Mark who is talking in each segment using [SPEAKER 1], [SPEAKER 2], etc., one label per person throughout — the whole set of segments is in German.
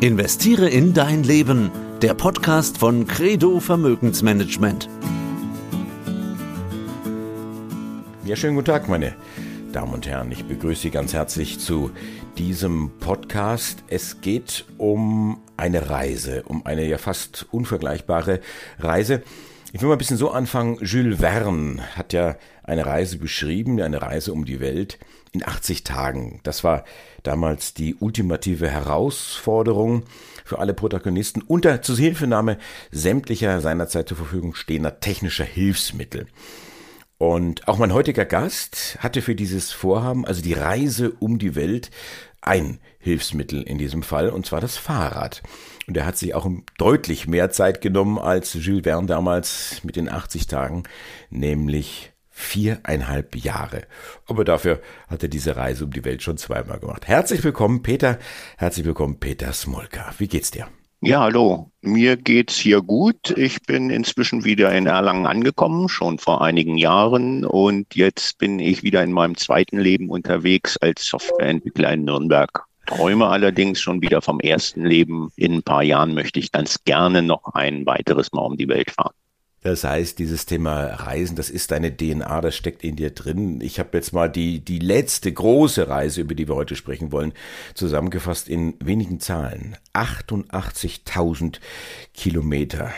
[SPEAKER 1] Investiere in dein Leben. Der Podcast von Credo Vermögensmanagement.
[SPEAKER 2] Ja, schönen guten Tag, meine Damen und Herren. Ich begrüße Sie ganz herzlich zu diesem Podcast. Es geht um eine Reise, um eine ja fast unvergleichbare Reise. Ich will mal ein bisschen so anfangen. Jules Verne hat ja eine Reise beschrieben, eine Reise um die Welt in 80 Tagen. Das war damals die ultimative Herausforderung für alle Protagonisten unter Zuhilfenahme sämtlicher seinerzeit zur Verfügung stehender technischer Hilfsmittel. Und auch mein heutiger Gast hatte für dieses Vorhaben, also die Reise um die Welt, ein Hilfsmittel in diesem Fall, und zwar das Fahrrad. Und er hat sich auch deutlich mehr Zeit genommen als Jules Verne damals mit den 80 Tagen, nämlich viereinhalb Jahre. Aber dafür hat er diese Reise um die Welt schon zweimal gemacht. Herzlich willkommen, Peter. Herzlich willkommen, Peter Smolka. Wie geht's dir?
[SPEAKER 3] Ja, hallo. Mir geht's hier gut. Ich bin inzwischen wieder in Erlangen angekommen, schon vor einigen Jahren. Und jetzt bin ich wieder in meinem zweiten Leben unterwegs als Softwareentwickler in Nürnberg. Träume allerdings schon wieder vom ersten Leben. In ein paar Jahren möchte ich ganz gerne noch ein weiteres Mal um die Welt fahren.
[SPEAKER 2] Das heißt, dieses Thema Reisen, das ist deine DNA, das steckt in dir drin. Ich habe jetzt mal die, die letzte große Reise, über die wir heute sprechen wollen, zusammengefasst in wenigen Zahlen. 88.000 Kilometer.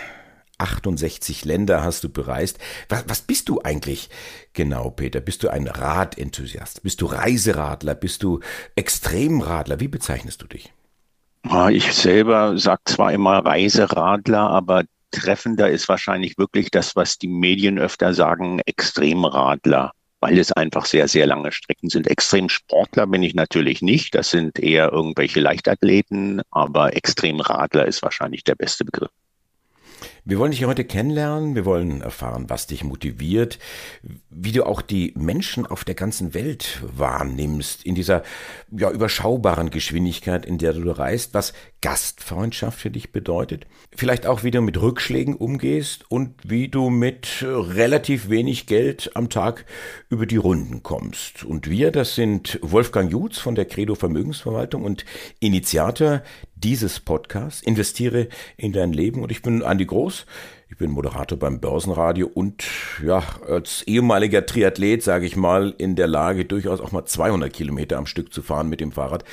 [SPEAKER 2] 68 Länder hast du bereist. Was, was bist du eigentlich genau, Peter? Bist du ein Radenthusiast? Bist du Reiseradler? Bist du Extremradler? Wie bezeichnest du dich?
[SPEAKER 3] Ich selber sag zwar immer Reiseradler, aber treffender ist wahrscheinlich wirklich das, was die Medien öfter sagen, Extremradler, weil es einfach sehr, sehr lange Strecken sind. Extremsportler bin ich natürlich nicht. Das sind eher irgendwelche Leichtathleten, aber Extremradler ist wahrscheinlich der beste Begriff.
[SPEAKER 2] Wir wollen dich heute kennenlernen, wir wollen erfahren, was dich motiviert, wie du auch die Menschen auf der ganzen Welt wahrnimmst, in dieser ja, überschaubaren Geschwindigkeit, in der du reist, was Gastfreundschaft für dich bedeutet, vielleicht auch, wie du mit Rückschlägen umgehst und wie du mit relativ wenig Geld am Tag über die Runden kommst. Und wir, das sind Wolfgang Jutz von der Credo Vermögensverwaltung und Initiator dieses Podcasts, investiere in dein Leben und ich bin Andi Groß. Ich bin Moderator beim Börsenradio und ja, als ehemaliger Triathlet, sage ich mal, in der Lage, durchaus auch mal 200 Kilometer am Stück zu fahren mit dem Fahrrad.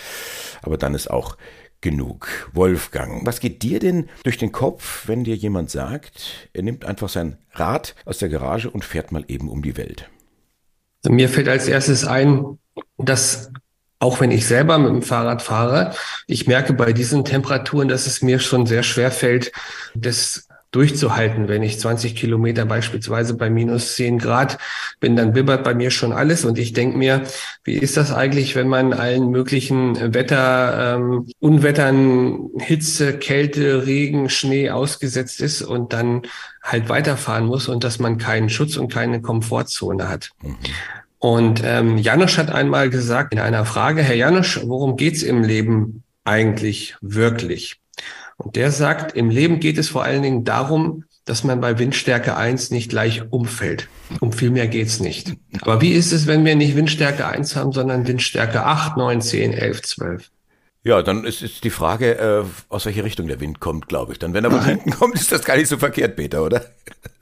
[SPEAKER 2] Aber dann ist auch genug. Wolfgang, was geht dir denn durch den Kopf, wenn dir jemand sagt, er nimmt einfach sein Rad aus der Garage und fährt mal eben um die Welt?
[SPEAKER 4] Mir fällt als erstes ein, dass auch wenn ich selber mit dem Fahrrad fahre, ich merke bei diesen Temperaturen, dass es mir schon sehr schwer fällt, das durchzuhalten. Wenn ich 20 Kilometer beispielsweise bei minus 10 Grad bin, dann bibbert bei mir schon alles. Und ich denke mir, wie ist das eigentlich, wenn man allen möglichen Wetter, ähm, Unwettern, Hitze, Kälte, Regen, Schnee ausgesetzt ist und dann halt weiterfahren muss und dass man keinen Schutz und keine Komfortzone hat. Mhm. Und ähm, Janusz hat einmal gesagt in einer Frage, Herr Janusz, worum geht's im Leben eigentlich wirklich? Und der sagt, im Leben geht es vor allen Dingen darum, dass man bei Windstärke 1 nicht gleich umfällt. Um viel mehr geht's nicht. Aber wie ist es, wenn wir nicht Windstärke 1 haben, sondern Windstärke 8, 9, 10, 11, 12?
[SPEAKER 2] Ja, dann ist, ist die Frage, äh, aus welcher Richtung der Wind kommt, glaube ich. Dann, wenn er von hinten kommt, ist das gar nicht so verkehrt, Peter, oder?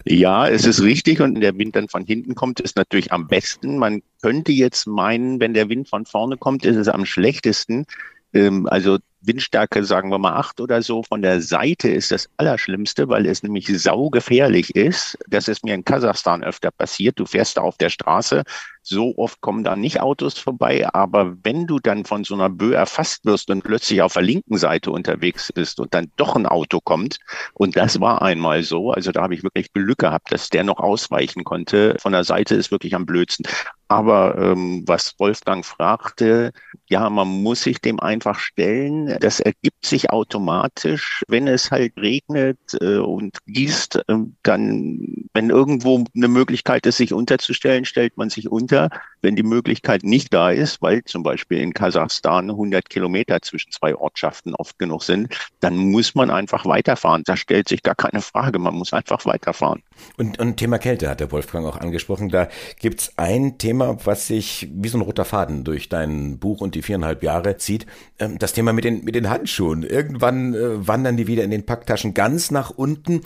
[SPEAKER 3] Ja, es ist richtig. Und der Wind dann von hinten kommt, ist natürlich am besten. Man könnte jetzt meinen, wenn der Wind von vorne kommt, ist es am schlechtesten. Ähm, also Windstärke, sagen wir mal acht oder so, von der Seite ist das Allerschlimmste, weil es nämlich saugefährlich ist. Das ist mir in Kasachstan öfter passiert. Du fährst da auf der Straße, so oft kommen da nicht Autos vorbei, aber wenn du dann von so einer Böe erfasst wirst und plötzlich auf der linken Seite unterwegs bist und dann doch ein Auto kommt, und das war einmal so, also da habe ich wirklich Glück gehabt, dass der noch ausweichen konnte. Von der Seite ist wirklich am blödsten. Aber ähm, was Wolfgang fragte, ja, man muss sich dem einfach stellen. Das ergibt sich automatisch, wenn es halt regnet äh, und gießt, äh, dann, wenn irgendwo eine Möglichkeit ist, sich unterzustellen, stellt man sich unter. Wenn die Möglichkeit nicht da ist, weil zum Beispiel in Kasachstan 100 Kilometer zwischen zwei Ortschaften oft genug sind, dann muss man einfach weiterfahren. Da stellt sich gar keine Frage. Man muss einfach weiterfahren.
[SPEAKER 2] Und, und Thema Kälte hat der Wolfgang auch angesprochen. Da gibt's ein Thema, was sich wie so ein roter Faden durch dein Buch und die viereinhalb Jahre zieht. Ähm, das Thema mit den, mit den Handschuhen. Irgendwann äh, wandern die wieder in den Packtaschen ganz nach unten,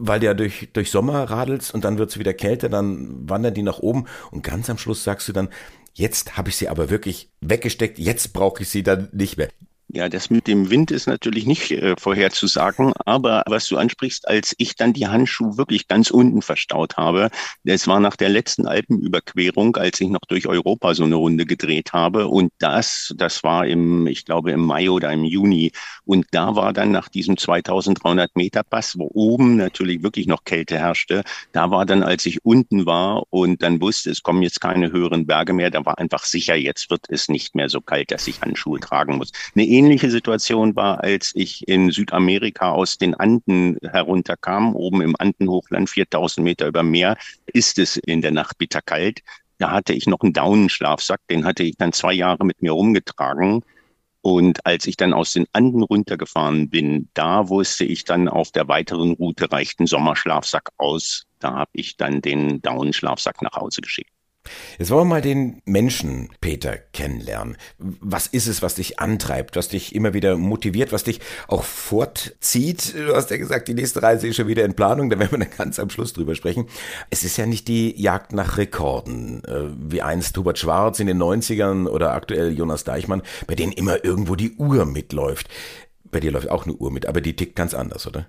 [SPEAKER 2] weil du ja durch, durch Sommer radelst und dann wird's wieder kälter, dann wandern die nach oben und ganz am Schluss sagst du dann, Jetzt habe ich sie aber wirklich weggesteckt, jetzt brauche ich sie dann nicht mehr.
[SPEAKER 3] Ja, das mit dem Wind ist natürlich nicht äh, vorherzusagen, aber was du ansprichst, als ich dann die Handschuhe wirklich ganz unten verstaut habe, das war nach der letzten Alpenüberquerung, als ich noch durch Europa so eine Runde gedreht habe und das, das war im, ich glaube im Mai oder im Juni und da war dann nach diesem 2300 Meter Pass, wo oben natürlich wirklich noch Kälte herrschte, da war dann, als ich unten war und dann wusste, es kommen jetzt keine höheren Berge mehr, da war einfach sicher, jetzt wird es nicht mehr so kalt, dass ich Handschuhe tragen muss. Eine ähnliche Situation war, als ich in Südamerika aus den Anden herunterkam, oben im Andenhochland, 4000 Meter über Meer, ist es in der Nacht bitterkalt. Da hatte ich noch einen Daunenschlafsack, den hatte ich dann zwei Jahre mit mir rumgetragen. Und als ich dann aus den Anden runtergefahren bin, da wusste ich dann auf der weiteren Route reicht ein Sommerschlafsack aus. Da habe ich dann den Daunenschlafsack nach Hause geschickt.
[SPEAKER 2] Jetzt wollen wir mal den Menschen Peter kennenlernen. Was ist es, was dich antreibt, was dich immer wieder motiviert, was dich auch fortzieht? Du hast ja gesagt, die nächste Reise ist schon wieder in Planung, da werden wir dann ganz am Schluss drüber sprechen. Es ist ja nicht die Jagd nach Rekorden, äh, wie einst Hubert Schwarz in den 90ern oder aktuell Jonas Deichmann, bei denen immer irgendwo die Uhr mitläuft. Bei dir läuft auch eine Uhr mit, aber die tickt ganz anders, oder?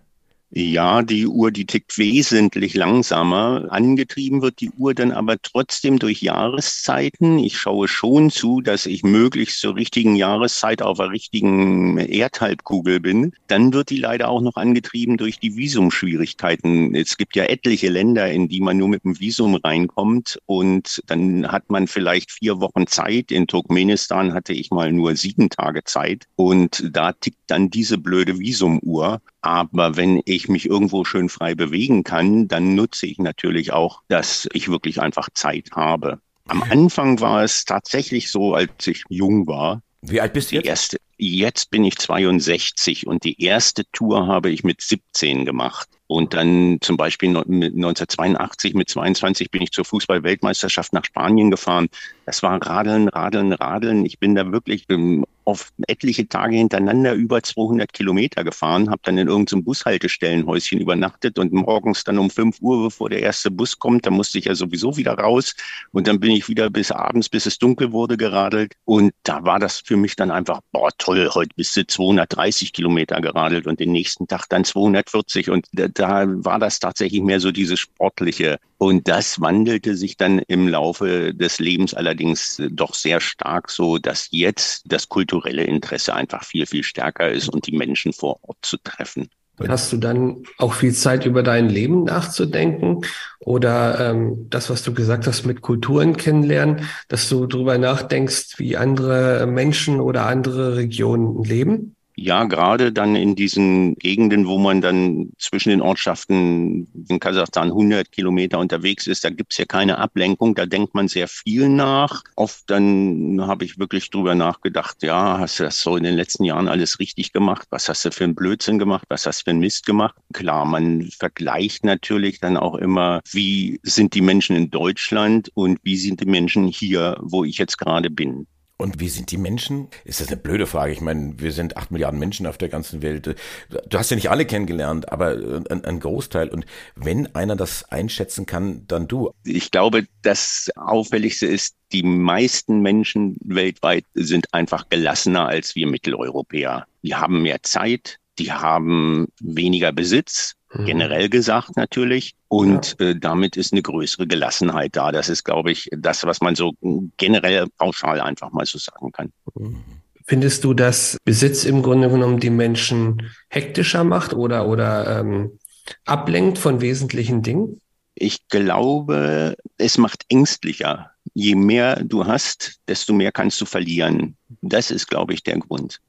[SPEAKER 3] Ja, die Uhr, die tickt wesentlich langsamer. Angetrieben wird die Uhr dann aber trotzdem durch Jahreszeiten. Ich schaue schon zu, dass ich möglichst zur richtigen Jahreszeit auf der richtigen Erdhalbkugel bin. Dann wird die leider auch noch angetrieben durch die Visumschwierigkeiten. Es gibt ja etliche Länder, in die man nur mit dem Visum reinkommt und dann hat man vielleicht vier Wochen Zeit. In Turkmenistan hatte ich mal nur sieben Tage Zeit und da tickt dann diese blöde Visumuhr. Aber wenn ich mich irgendwo schön frei bewegen kann, dann nutze ich natürlich auch, dass ich wirklich einfach Zeit habe. Am Anfang war es tatsächlich so, als ich jung war.
[SPEAKER 2] Wie alt bist du
[SPEAKER 3] jetzt? Erste, jetzt bin ich 62 und die erste Tour habe ich mit 17 gemacht. Und dann zum Beispiel 1982 mit 22 bin ich zur Fußball-Weltmeisterschaft nach Spanien gefahren. Das war Radeln, Radeln, Radeln. Ich bin da wirklich ähm, auf etliche Tage hintereinander über 200 Kilometer gefahren, habe dann in irgendeinem Bushaltestellenhäuschen übernachtet und morgens dann um 5 Uhr, bevor der erste Bus kommt, da musste ich ja sowieso wieder raus und dann bin ich wieder bis abends, bis es dunkel wurde, geradelt und da war das für mich dann einfach, boah toll, heute bist du 230 Kilometer geradelt und den nächsten Tag dann 240 und da, da war das tatsächlich mehr so dieses sportliche und das wandelte sich dann im Laufe des Lebens allerdings doch sehr stark so, dass jetzt das kulturelle Interesse einfach viel, viel stärker ist und die Menschen vor Ort zu treffen.
[SPEAKER 4] Hast du dann auch viel Zeit über dein Leben nachzudenken oder ähm, das, was du gesagt hast, mit Kulturen kennenlernen, dass du darüber nachdenkst, wie andere Menschen oder andere Regionen leben?
[SPEAKER 3] Ja, gerade dann in diesen Gegenden, wo man dann zwischen den Ortschaften in Kasachstan 100 Kilometer unterwegs ist, da gibt's ja keine Ablenkung, da denkt man sehr viel nach. Oft dann habe ich wirklich drüber nachgedacht, ja, hast du das so in den letzten Jahren alles richtig gemacht? Was hast du für einen Blödsinn gemacht? Was hast du für einen Mist gemacht? Klar, man vergleicht natürlich dann auch immer, wie sind die Menschen in Deutschland und wie sind die Menschen hier, wo ich jetzt gerade bin.
[SPEAKER 2] Und wie sind die Menschen? Ist das eine blöde Frage? Ich meine, wir sind acht Milliarden Menschen auf der ganzen Welt. Du hast ja nicht alle kennengelernt, aber ein, ein, Großteil. Und wenn einer das einschätzen kann, dann du.
[SPEAKER 3] Ich glaube, das Auffälligste ist, die meisten Menschen weltweit sind einfach gelassener als wir Mitteleuropäer. Die haben mehr Zeit, die haben weniger Besitz, mhm. generell gesagt natürlich. Und ja. äh, damit ist eine größere Gelassenheit da. Das ist, glaube ich, das, was man so generell pauschal einfach mal so sagen kann. Mhm.
[SPEAKER 4] Findest du, dass Besitz im Grunde genommen die Menschen hektischer macht oder, oder ähm, ablenkt von wesentlichen Dingen?
[SPEAKER 3] Ich glaube, es macht ängstlicher. Je mehr du hast, desto mehr kannst du verlieren. Das ist, glaube ich, der Grund.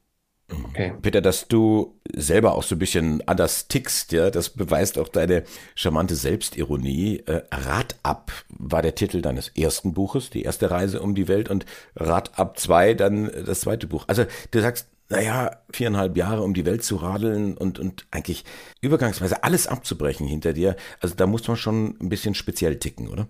[SPEAKER 2] Okay. Peter, dass du selber auch so ein bisschen anders tickst, ja, das beweist auch deine charmante Selbstironie. Äh, Rad ab war der Titel deines ersten Buches, die erste Reise um die Welt und Rad ab zwei dann das zweite Buch. Also du sagst, naja, viereinhalb Jahre um die Welt zu radeln und, und eigentlich übergangsweise alles abzubrechen hinter dir. Also da muss man schon ein bisschen speziell ticken, oder?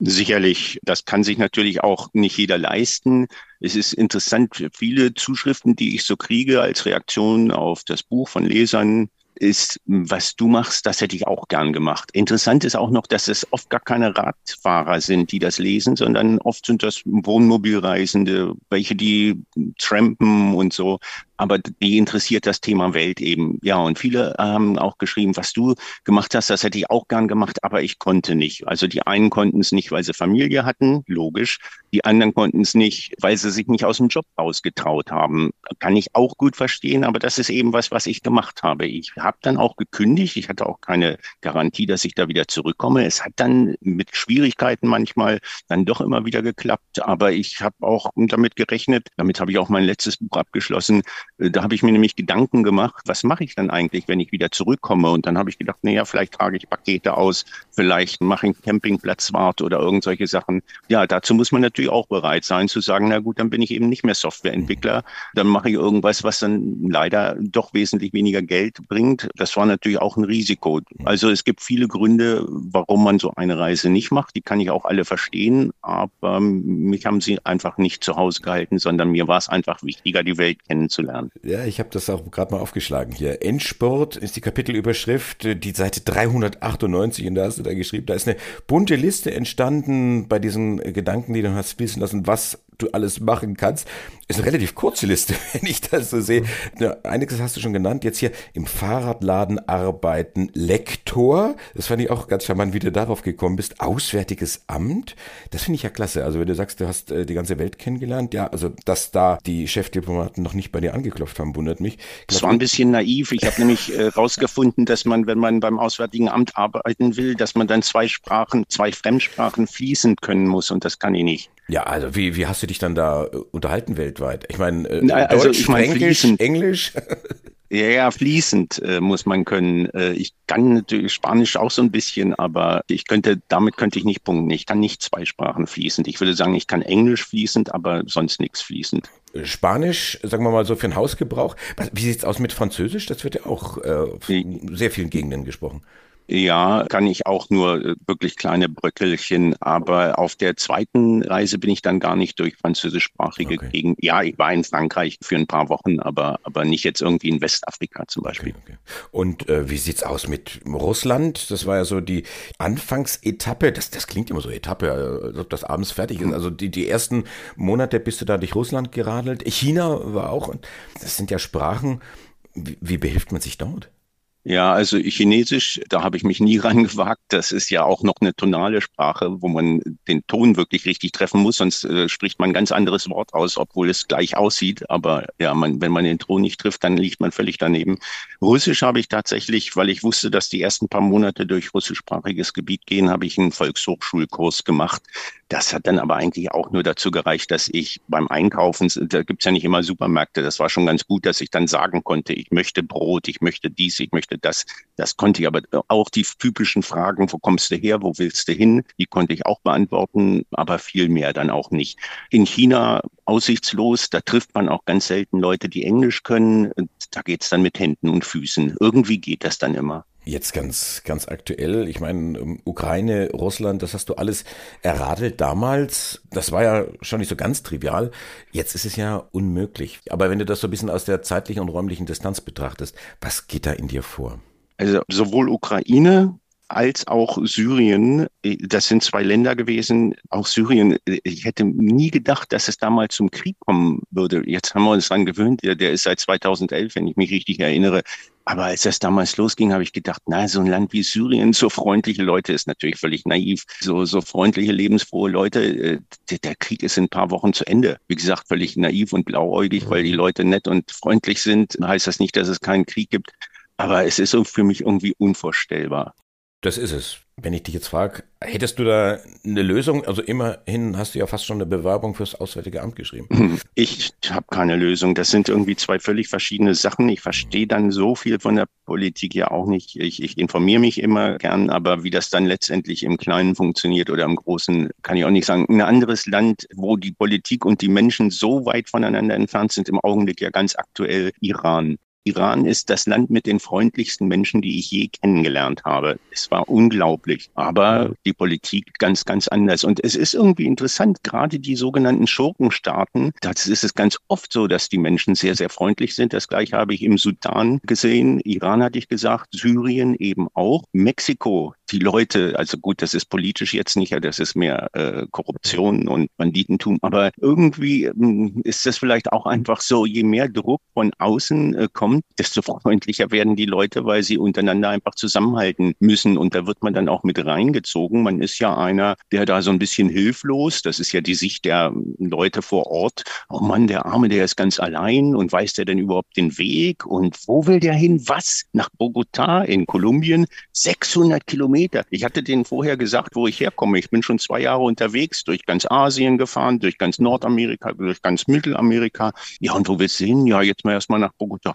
[SPEAKER 3] Sicherlich, das kann sich natürlich auch nicht jeder leisten. Es ist interessant, viele Zuschriften, die ich so kriege als Reaktion auf das Buch von Lesern, ist, was du machst, das hätte ich auch gern gemacht. Interessant ist auch noch, dass es oft gar keine Radfahrer sind, die das lesen, sondern oft sind das Wohnmobilreisende, welche die trampen und so aber die interessiert das Thema Welt eben. Ja, und viele haben auch geschrieben, was du gemacht hast, das hätte ich auch gern gemacht, aber ich konnte nicht. Also die einen konnten es nicht, weil sie Familie hatten, logisch. Die anderen konnten es nicht, weil sie sich nicht aus dem Job rausgetraut haben. Kann ich auch gut verstehen, aber das ist eben was, was ich gemacht habe. Ich habe dann auch gekündigt. Ich hatte auch keine Garantie, dass ich da wieder zurückkomme. Es hat dann mit Schwierigkeiten manchmal dann doch immer wieder geklappt, aber ich habe auch damit gerechnet, damit habe ich auch mein letztes Buch abgeschlossen, da habe ich mir nämlich Gedanken gemacht, was mache ich dann eigentlich, wenn ich wieder zurückkomme? Und dann habe ich gedacht, naja, vielleicht trage ich Pakete aus, vielleicht mache ich Campingplatzwart oder irgend solche Sachen. Ja, dazu muss man natürlich auch bereit sein zu sagen, na gut, dann bin ich eben nicht mehr Softwareentwickler. Dann mache ich irgendwas, was dann leider doch wesentlich weniger Geld bringt. Das war natürlich auch ein Risiko. Also es gibt viele Gründe, warum man so eine Reise nicht macht. Die kann ich auch alle verstehen. Aber mich haben sie einfach nicht zu Hause gehalten, sondern mir war es einfach wichtiger, die Welt kennenzulernen.
[SPEAKER 2] Ja, ich habe das auch gerade mal aufgeschlagen hier. Endsport ist die Kapitelüberschrift, die Seite 398 und da hast du da geschrieben, da ist eine bunte Liste entstanden bei diesen Gedanken, die du hast wissen lassen, was du alles machen kannst. Ist eine relativ kurze Liste, wenn ich das so sehe. Ja, einiges hast du schon genannt. Jetzt hier im Fahrradladen arbeiten. Lektor. Das fand ich auch ganz charmant, wie du darauf gekommen bist. Auswärtiges Amt. Das finde ich ja klasse. Also wenn du sagst, du hast äh, die ganze Welt kennengelernt. Ja, also dass da die Chefdiplomaten noch nicht bei dir angeklopft haben, wundert mich.
[SPEAKER 3] Das war ein bisschen naiv. Ich habe nämlich äh, rausgefunden, dass man, wenn man beim Auswärtigen Amt arbeiten will, dass man dann zwei Sprachen, zwei Fremdsprachen fließend können muss. Und das kann ich nicht.
[SPEAKER 2] Ja, also wie, wie hast du dich dann da äh, unterhalten weltweit? Ich meine, äh, also Deutsch, ich mein, Englisch, Englisch?
[SPEAKER 3] Ja, ja, fließend äh, muss man können. Äh, ich kann natürlich Spanisch auch so ein bisschen, aber ich könnte, damit könnte ich nicht punkten. Ich kann nicht zwei Sprachen fließend. Ich würde sagen, ich kann Englisch fließend, aber sonst nichts fließend.
[SPEAKER 2] Äh, Spanisch, sagen wir mal so für den Hausgebrauch. Wie sieht's aus mit Französisch? Das wird ja auch äh, in sehr vielen Gegenden gesprochen.
[SPEAKER 3] Ja, kann ich auch nur äh, wirklich kleine Bröckelchen. Aber auf der zweiten Reise bin ich dann gar nicht durch französischsprachige okay. Gegend. Ja, ich war in Frankreich für ein paar Wochen, aber, aber nicht jetzt irgendwie in Westafrika zum Beispiel. Okay, okay.
[SPEAKER 2] Und äh, wie sieht's aus mit Russland? Das war ja so die Anfangsetappe. Das, das klingt immer so Etappe, als ob das abends fertig ist. Also die, die ersten Monate bist du da durch Russland geradelt. China war auch. Das sind ja Sprachen. Wie, wie behilft man sich dort?
[SPEAKER 3] Ja, also Chinesisch, da habe ich mich nie rangewagt. Das ist ja auch noch eine tonale Sprache, wo man den Ton wirklich richtig treffen muss, sonst äh, spricht man ein ganz anderes Wort aus, obwohl es gleich aussieht. Aber ja, man, wenn man den Ton nicht trifft, dann liegt man völlig daneben. Russisch habe ich tatsächlich, weil ich wusste, dass die ersten paar Monate durch russischsprachiges Gebiet gehen, habe ich einen Volkshochschulkurs gemacht. Das hat dann aber eigentlich auch nur dazu gereicht, dass ich beim Einkaufen, da gibt's ja nicht immer Supermärkte, das war schon ganz gut, dass ich dann sagen konnte, ich möchte Brot, ich möchte dies, ich möchte das. Das konnte ich aber auch die typischen Fragen, wo kommst du her, wo willst du hin, die konnte ich auch beantworten, aber viel mehr dann auch nicht. In China aussichtslos, da trifft man auch ganz selten Leute, die Englisch können. Da geht's dann mit Händen und Füßen. Irgendwie geht das dann immer.
[SPEAKER 2] Jetzt ganz, ganz aktuell. Ich meine, ähm, Ukraine, Russland, das hast du alles erradelt damals. Das war ja schon nicht so ganz trivial. Jetzt ist es ja unmöglich. Aber wenn du das so ein bisschen aus der zeitlichen und räumlichen Distanz betrachtest, was geht da in dir vor?
[SPEAKER 3] Also sowohl Ukraine als auch Syrien. Das sind zwei Länder gewesen. Auch Syrien. Ich hätte nie gedacht, dass es damals zum Krieg kommen würde. Jetzt haben wir uns daran gewöhnt. Der, der ist seit 2011, wenn ich mich richtig erinnere, aber als das damals losging, habe ich gedacht, na, so ein Land wie Syrien, so freundliche Leute ist natürlich völlig naiv. So, so freundliche, lebensfrohe Leute, äh, der, der Krieg ist in ein paar Wochen zu Ende. Wie gesagt, völlig naiv und blauäugig, weil die Leute nett und freundlich sind. Heißt das nicht, dass es keinen Krieg gibt. Aber es ist für mich irgendwie unvorstellbar.
[SPEAKER 2] Das ist es. Wenn ich dich jetzt frage, hättest du da eine Lösung? Also immerhin hast du ja fast schon eine Bewerbung fürs Auswärtige Amt geschrieben.
[SPEAKER 3] Ich habe keine Lösung. Das sind irgendwie zwei völlig verschiedene Sachen. Ich verstehe dann so viel von der Politik ja auch nicht. Ich, ich informiere mich immer gern, aber wie das dann letztendlich im Kleinen funktioniert oder im Großen, kann ich auch nicht sagen. Ein anderes Land, wo die Politik und die Menschen so weit voneinander entfernt sind, im Augenblick ja ganz aktuell Iran. Iran ist das Land mit den freundlichsten Menschen, die ich je kennengelernt habe. Es war unglaublich, aber die Politik ganz, ganz anders. Und es ist irgendwie interessant, gerade die sogenannten Schurkenstaaten, das ist es ganz oft so, dass die Menschen sehr, sehr freundlich sind. Das gleiche habe ich im Sudan gesehen. Iran hatte ich gesagt, Syrien eben auch. Mexiko, die Leute, also gut, das ist politisch jetzt nicht, das ist mehr äh, Korruption und Banditentum, aber irgendwie äh, ist das vielleicht auch einfach so, je mehr Druck von außen äh, kommt, desto freundlicher werden die Leute, weil sie untereinander einfach zusammenhalten müssen und da wird man dann auch mit reingezogen. Man ist ja einer, der da so ein bisschen hilflos, das ist ja die Sicht der Leute vor Ort. Oh Mann, der Arme, der ist ganz allein und weiß der denn überhaupt den Weg und wo will der hin? Was? Nach Bogotá in Kolumbien? 600 Kilometer Kilometer. Ich hatte denen vorher gesagt, wo ich herkomme. Ich bin schon zwei Jahre unterwegs, durch ganz Asien gefahren, durch ganz Nordamerika, durch ganz Mittelamerika. Ja, und wo willst du hin? Ja, jetzt mal erstmal nach Bogota.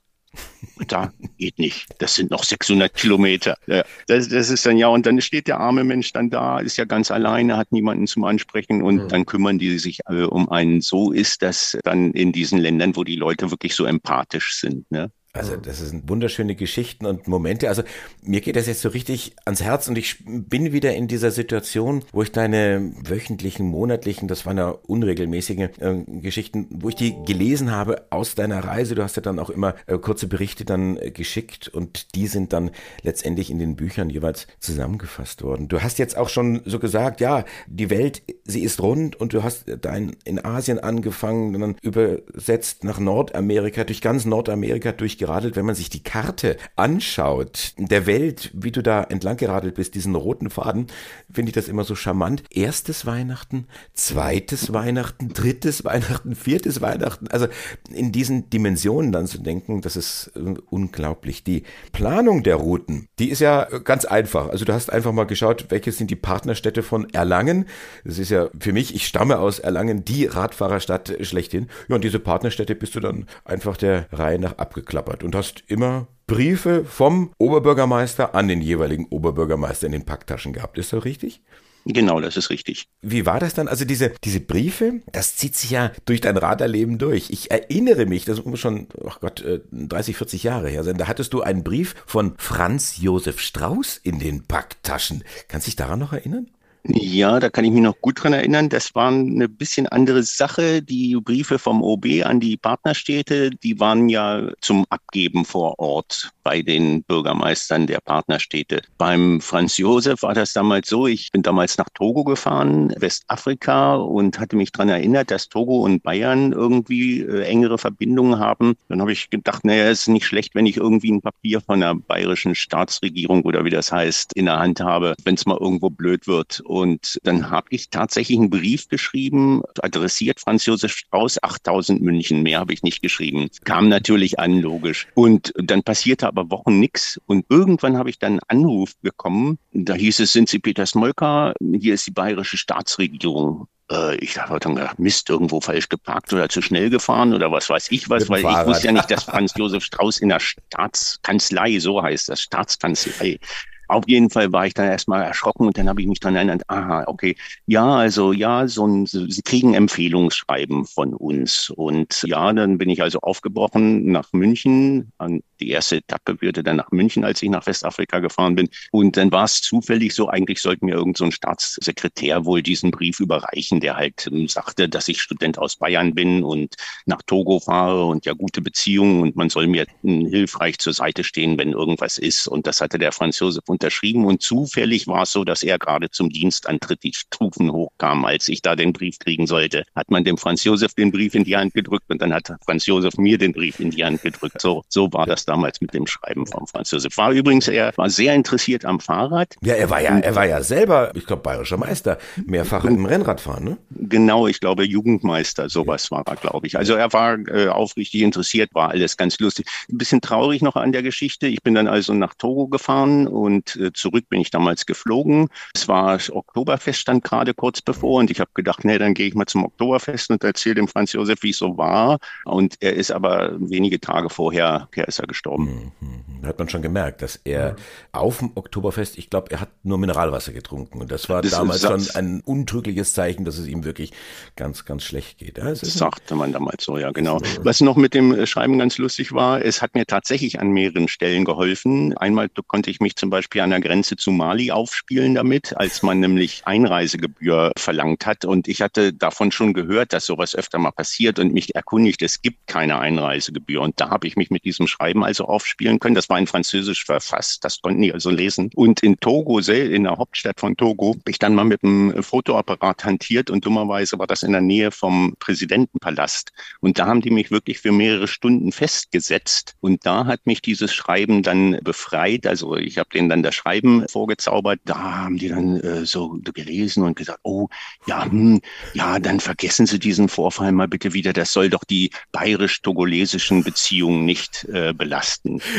[SPEAKER 3] Da geht nicht. Das sind noch 600 Kilometer. Ja, das, das ist dann ja, und dann steht der arme Mensch dann da, ist ja ganz alleine, hat niemanden zum Ansprechen und mhm. dann kümmern die sich alle um einen. So ist das dann in diesen Ländern, wo die Leute wirklich so empathisch sind. Ne?
[SPEAKER 2] Also das sind wunderschöne Geschichten und Momente. Also mir geht das jetzt so richtig ans Herz und ich bin wieder in dieser Situation, wo ich deine wöchentlichen, monatlichen, das waren ja unregelmäßige äh, Geschichten, wo ich die gelesen habe aus deiner Reise. Du hast ja dann auch immer äh, kurze Berichte dann äh, geschickt und die sind dann letztendlich in den Büchern jeweils zusammengefasst worden. Du hast jetzt auch schon so gesagt, ja, die Welt, sie ist rund und du hast dein in Asien angefangen, dann übersetzt nach Nordamerika, durch ganz Nordamerika durch geradelt, wenn man sich die Karte anschaut, der Welt, wie du da entlang geradelt bist, diesen roten Faden, finde ich das immer so charmant. Erstes Weihnachten, zweites Weihnachten, drittes Weihnachten, viertes Weihnachten. Also in diesen Dimensionen dann zu denken, das ist äh, unglaublich. Die Planung der Routen, die ist ja ganz einfach. Also du hast einfach mal geschaut, welche sind die Partnerstädte von Erlangen. Das ist ja für mich, ich stamme aus Erlangen, die Radfahrerstadt schlechthin. Ja, und diese Partnerstädte bist du dann einfach der Reihe nach abgeklappert geliefert und hast immer Briefe vom Oberbürgermeister an den jeweiligen Oberbürgermeister in den Packtaschen gehabt. Ist das richtig?
[SPEAKER 3] Genau, das ist richtig.
[SPEAKER 2] Wie war das dann? Also diese, diese Briefe, das zieht sich ja durch dein Radarleben durch. Ich erinnere mich, das muss schon, ach Gott, 30, äh, 40 Jahre her sein, da hattest du einen Brief von Franz Josef Strauß in den Packtaschen. Kannst du dich daran noch erinnern?
[SPEAKER 3] Ja, da kann ich mich noch gut dran erinnern. Das war eine bisschen andere Sache. Die Briefe vom OB an die Partnerstädte, die waren ja zum Abgeben vor Ort bei den Bürgermeistern der Partnerstädte. Beim Franz Josef war das damals so, ich bin damals nach Togo gefahren, Westafrika, und hatte mich dran erinnert, dass Togo und Bayern irgendwie äh, engere Verbindungen haben. Dann habe ich gedacht, naja, ist nicht schlecht, wenn ich irgendwie ein Papier von der bayerischen Staatsregierung oder wie das heißt in der Hand habe, wenn es mal irgendwo blöd wird. Und dann habe ich tatsächlich einen Brief geschrieben, adressiert Franz Josef Strauß, 8000 München, mehr habe ich nicht geschrieben. Kam natürlich an, logisch. Und dann passierte aber Wochen nichts. Und irgendwann habe ich dann einen Anruf bekommen. Da hieß es, sind Sie Peter Smolka? Hier ist die bayerische Staatsregierung äh, ich habe dann gedacht, Mist, irgendwo falsch geparkt oder zu schnell gefahren oder was weiß ich was, weil Fahrrad. ich wusste ja nicht, dass Franz Josef Strauß in der Staatskanzlei, so heißt das, Staatskanzlei, auf jeden Fall war ich dann erstmal erschrocken und dann habe ich mich dann erinnert, aha, okay, ja, also ja, so ein, Sie kriegen Empfehlungsschreiben von uns. Und ja, dann bin ich also aufgebrochen nach München. Die erste Etappe würde dann nach München, als ich nach Westafrika gefahren bin. Und dann war es zufällig so, eigentlich sollte mir irgendein so Staatssekretär wohl diesen Brief überreichen, der halt ähm, sagte, dass ich Student aus Bayern bin und nach Togo fahre und ja gute Beziehungen und man soll mir hm, hilfreich zur Seite stehen, wenn irgendwas ist. Und das hatte der Franz Josef unterschrieben und zufällig war es so, dass er gerade zum Dienstantritt die Stufen hochkam. Als ich da den Brief kriegen sollte, hat man dem Franz Josef den Brief in die Hand gedrückt und dann hat Franz Josef mir den Brief in die Hand gedrückt. So, so war das damals mit dem Schreiben von Franz Josef. War übrigens, er war sehr interessiert am Fahrrad.
[SPEAKER 2] Ja, er war ja, er war ja selber, ich glaube, bayerischer Meister, mehrfach im Rennradfahren, ne?
[SPEAKER 3] Genau, ich glaube, Jugendmeister, sowas war er, glaube ich. Also er war äh, aufrichtig interessiert, war alles ganz lustig. Ein bisschen traurig noch an der Geschichte. Ich bin dann also nach Togo gefahren und Deutschland äh, zurück, bin ich damals geflogen. Es war Oktoberfest stand gerade kurz bevor und ich habe gedacht, nee, dann gehe ich mal zum Oktoberfest und erzähle dem Franz Josef, wie es so war. Und er ist aber wenige Tage vorher, er ist er gestorben.
[SPEAKER 2] Mhm. Da hat man schon gemerkt, dass er auf dem Oktoberfest, ich glaube, er hat nur Mineralwasser getrunken. Und das war das damals schon ein untrügliches Zeichen, dass es ihm wirklich ganz, ganz schlecht geht.
[SPEAKER 3] Ja, das sagte man damals so, ja, genau. Was noch mit dem Schreiben ganz lustig war, es hat mir tatsächlich an mehreren Stellen geholfen. Einmal konnte ich mich zum Beispiel an der Grenze zu Mali aufspielen damit, als man nämlich Einreisegebühr verlangt hat. Und ich hatte davon schon gehört, dass sowas öfter mal passiert und mich erkundigt, es gibt keine Einreisegebühr. Und da habe ich mich mit diesem Schreiben also aufspielen können. Das war in Französisch verfasst, das konnten die also lesen. Und in Togo, in der Hauptstadt von Togo, bin ich dann mal mit einem Fotoapparat hantiert und dummerweise war das in der Nähe vom Präsidentenpalast. Und da haben die mich wirklich für mehrere Stunden festgesetzt. Und da hat mich dieses Schreiben dann befreit. Also ich habe denen dann das Schreiben vorgezaubert. Da haben die dann äh, so gelesen und gesagt, oh ja, hm, ja, dann vergessen Sie diesen Vorfall mal bitte wieder. Das soll doch die bayerisch-togolesischen Beziehungen nicht äh, belasten.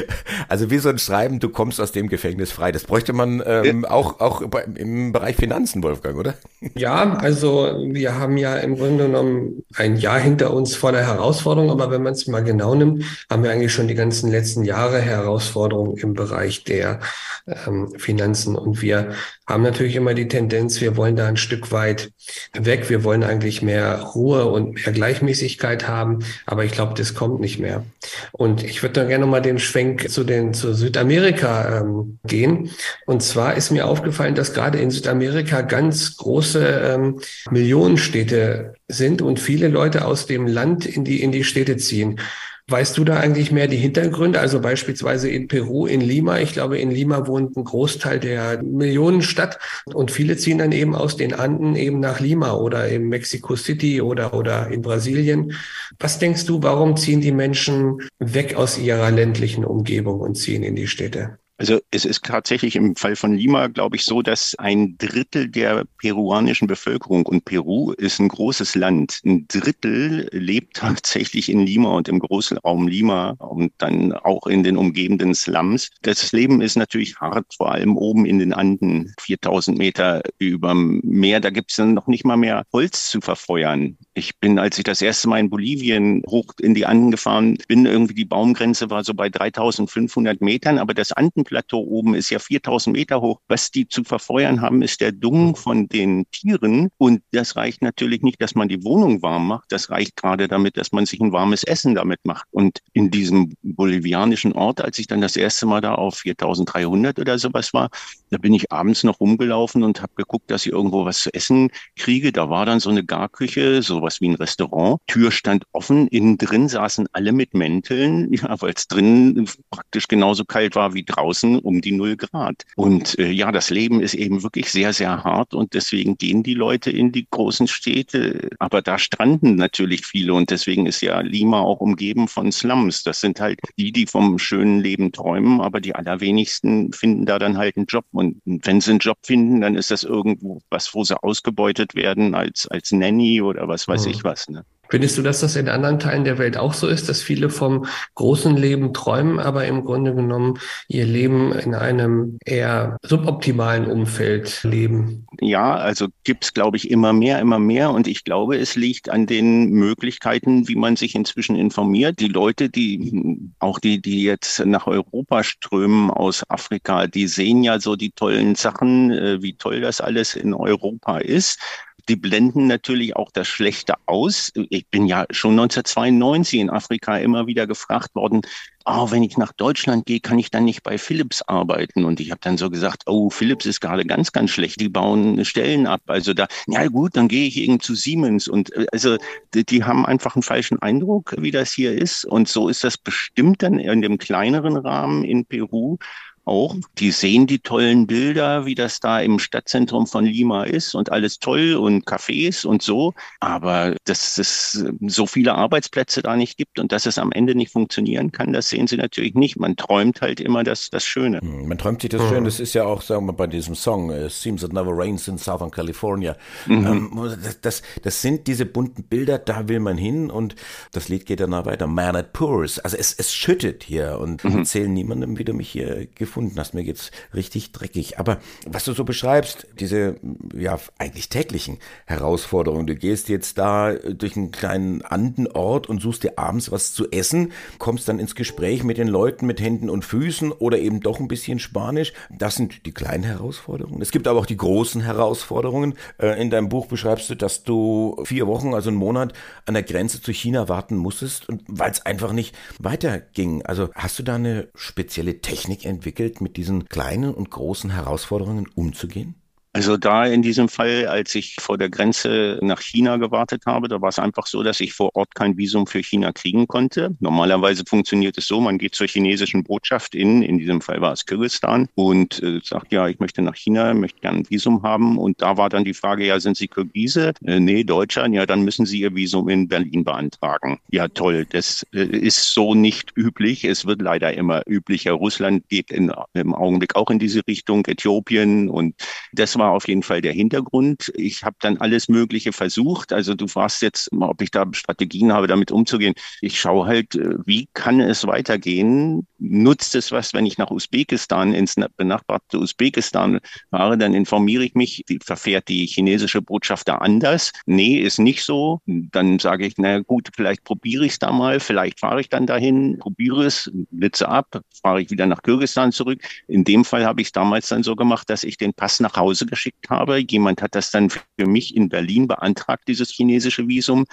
[SPEAKER 2] Also wie so ein Schreiben, du kommst aus dem Gefängnis frei. Das bräuchte man ähm, ja. auch, auch im Bereich Finanzen, Wolfgang, oder?
[SPEAKER 4] Ja, also wir haben ja im Grunde genommen ein Jahr hinter uns voller Herausforderungen, aber wenn man es mal genau nimmt, haben wir eigentlich schon die ganzen letzten Jahre Herausforderungen im Bereich der ähm, Finanzen. Und wir haben natürlich immer die Tendenz, wir wollen da ein Stück weit weg. Wir wollen eigentlich mehr Ruhe und mehr Gleichmäßigkeit haben, aber ich glaube, das kommt nicht mehr. Und ich würde dann gerne mal den Schwenk zu den zu Südamerika ähm, gehen. Und zwar ist mir aufgefallen, dass gerade in Südamerika ganz große ähm, Millionenstädte sind und viele Leute aus dem Land in die in die Städte ziehen. Weißt du da eigentlich mehr die Hintergründe? Also beispielsweise in Peru, in Lima. Ich glaube, in Lima wohnt ein Großteil der Millionenstadt und viele ziehen dann eben aus den Anden eben nach Lima oder in Mexico City oder, oder in Brasilien. Was denkst du, warum ziehen die Menschen weg aus ihrer ländlichen Umgebung und ziehen in die Städte?
[SPEAKER 3] Also es ist tatsächlich im Fall von Lima, glaube ich, so, dass ein Drittel der peruanischen Bevölkerung, und Peru ist ein großes Land, ein Drittel lebt tatsächlich in Lima und im Großraum Lima und dann auch in den umgebenden Slums. Das Leben ist natürlich hart, vor allem oben in den Anden, 4000 Meter über Meer. Da gibt es dann noch nicht mal mehr Holz zu verfeuern. Ich bin, als ich das erste Mal in Bolivien hoch in die Anden gefahren bin, irgendwie die Baumgrenze war so bei 3500 Metern, aber das Anden Plateau oben ist ja 4000 Meter hoch. Was die zu verfeuern haben, ist der Dung von den Tieren. Und das reicht natürlich nicht, dass man die Wohnung warm macht. Das reicht gerade damit, dass man sich ein warmes Essen damit macht. Und in diesem bolivianischen Ort, als ich dann das erste Mal da auf 4300 oder sowas war, da bin ich abends noch rumgelaufen und habe geguckt, dass ich irgendwo was zu essen kriege. Da war dann so eine Garküche, sowas wie ein Restaurant. Tür stand offen, innen drin saßen alle mit Mänteln, ja, weil es drin praktisch genauso kalt war wie draußen draußen um die null Grad. Und äh, ja, das Leben ist eben wirklich sehr, sehr hart und deswegen gehen die Leute in die großen Städte. Aber da stranden natürlich viele und deswegen ist ja Lima auch umgeben von Slums. Das sind halt die, die vom schönen Leben träumen, aber die allerwenigsten finden da dann halt einen Job. Und wenn sie einen Job finden, dann ist das irgendwo was, wo sie ausgebeutet werden als, als Nanny oder was weiß mhm. ich was. Ne?
[SPEAKER 4] Findest du, dass das in anderen Teilen der Welt auch so ist, dass viele vom großen Leben träumen, aber im Grunde genommen ihr Leben in einem eher suboptimalen Umfeld leben?
[SPEAKER 3] Ja, also gibt es, glaube ich, immer mehr, immer mehr. Und ich glaube, es liegt an den Möglichkeiten, wie man sich inzwischen informiert. Die Leute, die auch die, die jetzt nach Europa strömen aus Afrika, die sehen ja so die tollen Sachen, äh, wie toll das alles in Europa ist die blenden natürlich auch das Schlechte aus. Ich bin ja schon 1992 in Afrika immer wieder gefragt worden, oh, wenn ich nach Deutschland gehe, kann ich dann nicht bei Philips arbeiten? Und ich habe dann so gesagt, oh, Philips ist gerade ganz, ganz schlecht. Die bauen Stellen ab. Also da, ja gut, dann gehe ich eben zu Siemens. Und äh, also die, die haben einfach einen falschen Eindruck, wie das hier ist. Und so ist das bestimmt dann in dem kleineren Rahmen in Peru auch. Die sehen die tollen Bilder, wie das da im Stadtzentrum von Lima ist und alles toll und Cafés und so. Aber dass es so viele Arbeitsplätze da nicht gibt und dass es am Ende nicht funktionieren kann, das sehen sie natürlich nicht. Man träumt halt immer das, das Schöne.
[SPEAKER 2] Hm, man träumt sich das mhm. Schöne. Das ist ja auch, sagen wir bei diesem Song, It Seems It Never Rains in Southern California. Mhm. Ähm, das, das, das sind diese bunten Bilder, da will man hin und das Lied geht danach weiter. Man, it pours. Also es, es schüttet hier und mhm. erzählen niemandem, wie du mich hier gefunden gefunden hast. Mir geht's richtig dreckig. Aber was du so beschreibst, diese ja eigentlich täglichen Herausforderungen. Du gehst jetzt da durch einen kleinen Andenort und suchst dir abends was zu essen, kommst dann ins Gespräch mit den Leuten mit Händen und Füßen oder eben doch ein bisschen Spanisch. Das sind die kleinen Herausforderungen. Es gibt aber auch die großen Herausforderungen. Äh, in deinem Buch beschreibst du, dass du vier Wochen, also einen Monat an der Grenze zu China warten musstest, weil es einfach nicht weiterging. Also hast du da eine spezielle Technik entwickelt, mit diesen kleinen und großen Herausforderungen umzugehen?
[SPEAKER 3] Also da in diesem Fall, als ich vor der Grenze nach China gewartet habe, da war es einfach so, dass ich vor Ort kein Visum für China kriegen konnte. Normalerweise funktioniert es so, man geht zur chinesischen Botschaft in, in diesem Fall war es Kirgistan, und äh, sagt, ja, ich möchte nach China, möchte gerne ein Visum haben. Und da war dann die Frage, ja, sind Sie Kirgise? Äh, nee, Deutscher. Ja, dann müssen Sie Ihr Visum in Berlin beantragen. Ja, toll. Das äh, ist so nicht üblich. Es wird leider immer üblicher. Russland geht in, im Augenblick auch in diese Richtung, Äthiopien. Und das war war auf jeden Fall der Hintergrund. Ich habe dann alles Mögliche versucht. Also du fragst jetzt, ob ich da Strategien habe, damit umzugehen. Ich schaue halt, äh, wie kann es weitergehen? Nutzt es was, wenn ich nach Usbekistan, ins benachbarte Usbekistan fahre, dann informiere ich mich, verfährt die chinesische Botschaft da anders? Nee, ist nicht so. Dann sage ich, na gut, vielleicht probiere ich es da mal, vielleicht fahre ich dann dahin, probiere es, blitze ab, fahre ich wieder nach Kyrgyzstan zurück. In dem Fall habe ich es damals dann so gemacht, dass ich den Pass nach Hause geschickt habe. Jemand hat das dann für mich in Berlin beantragt, dieses chinesische Visum.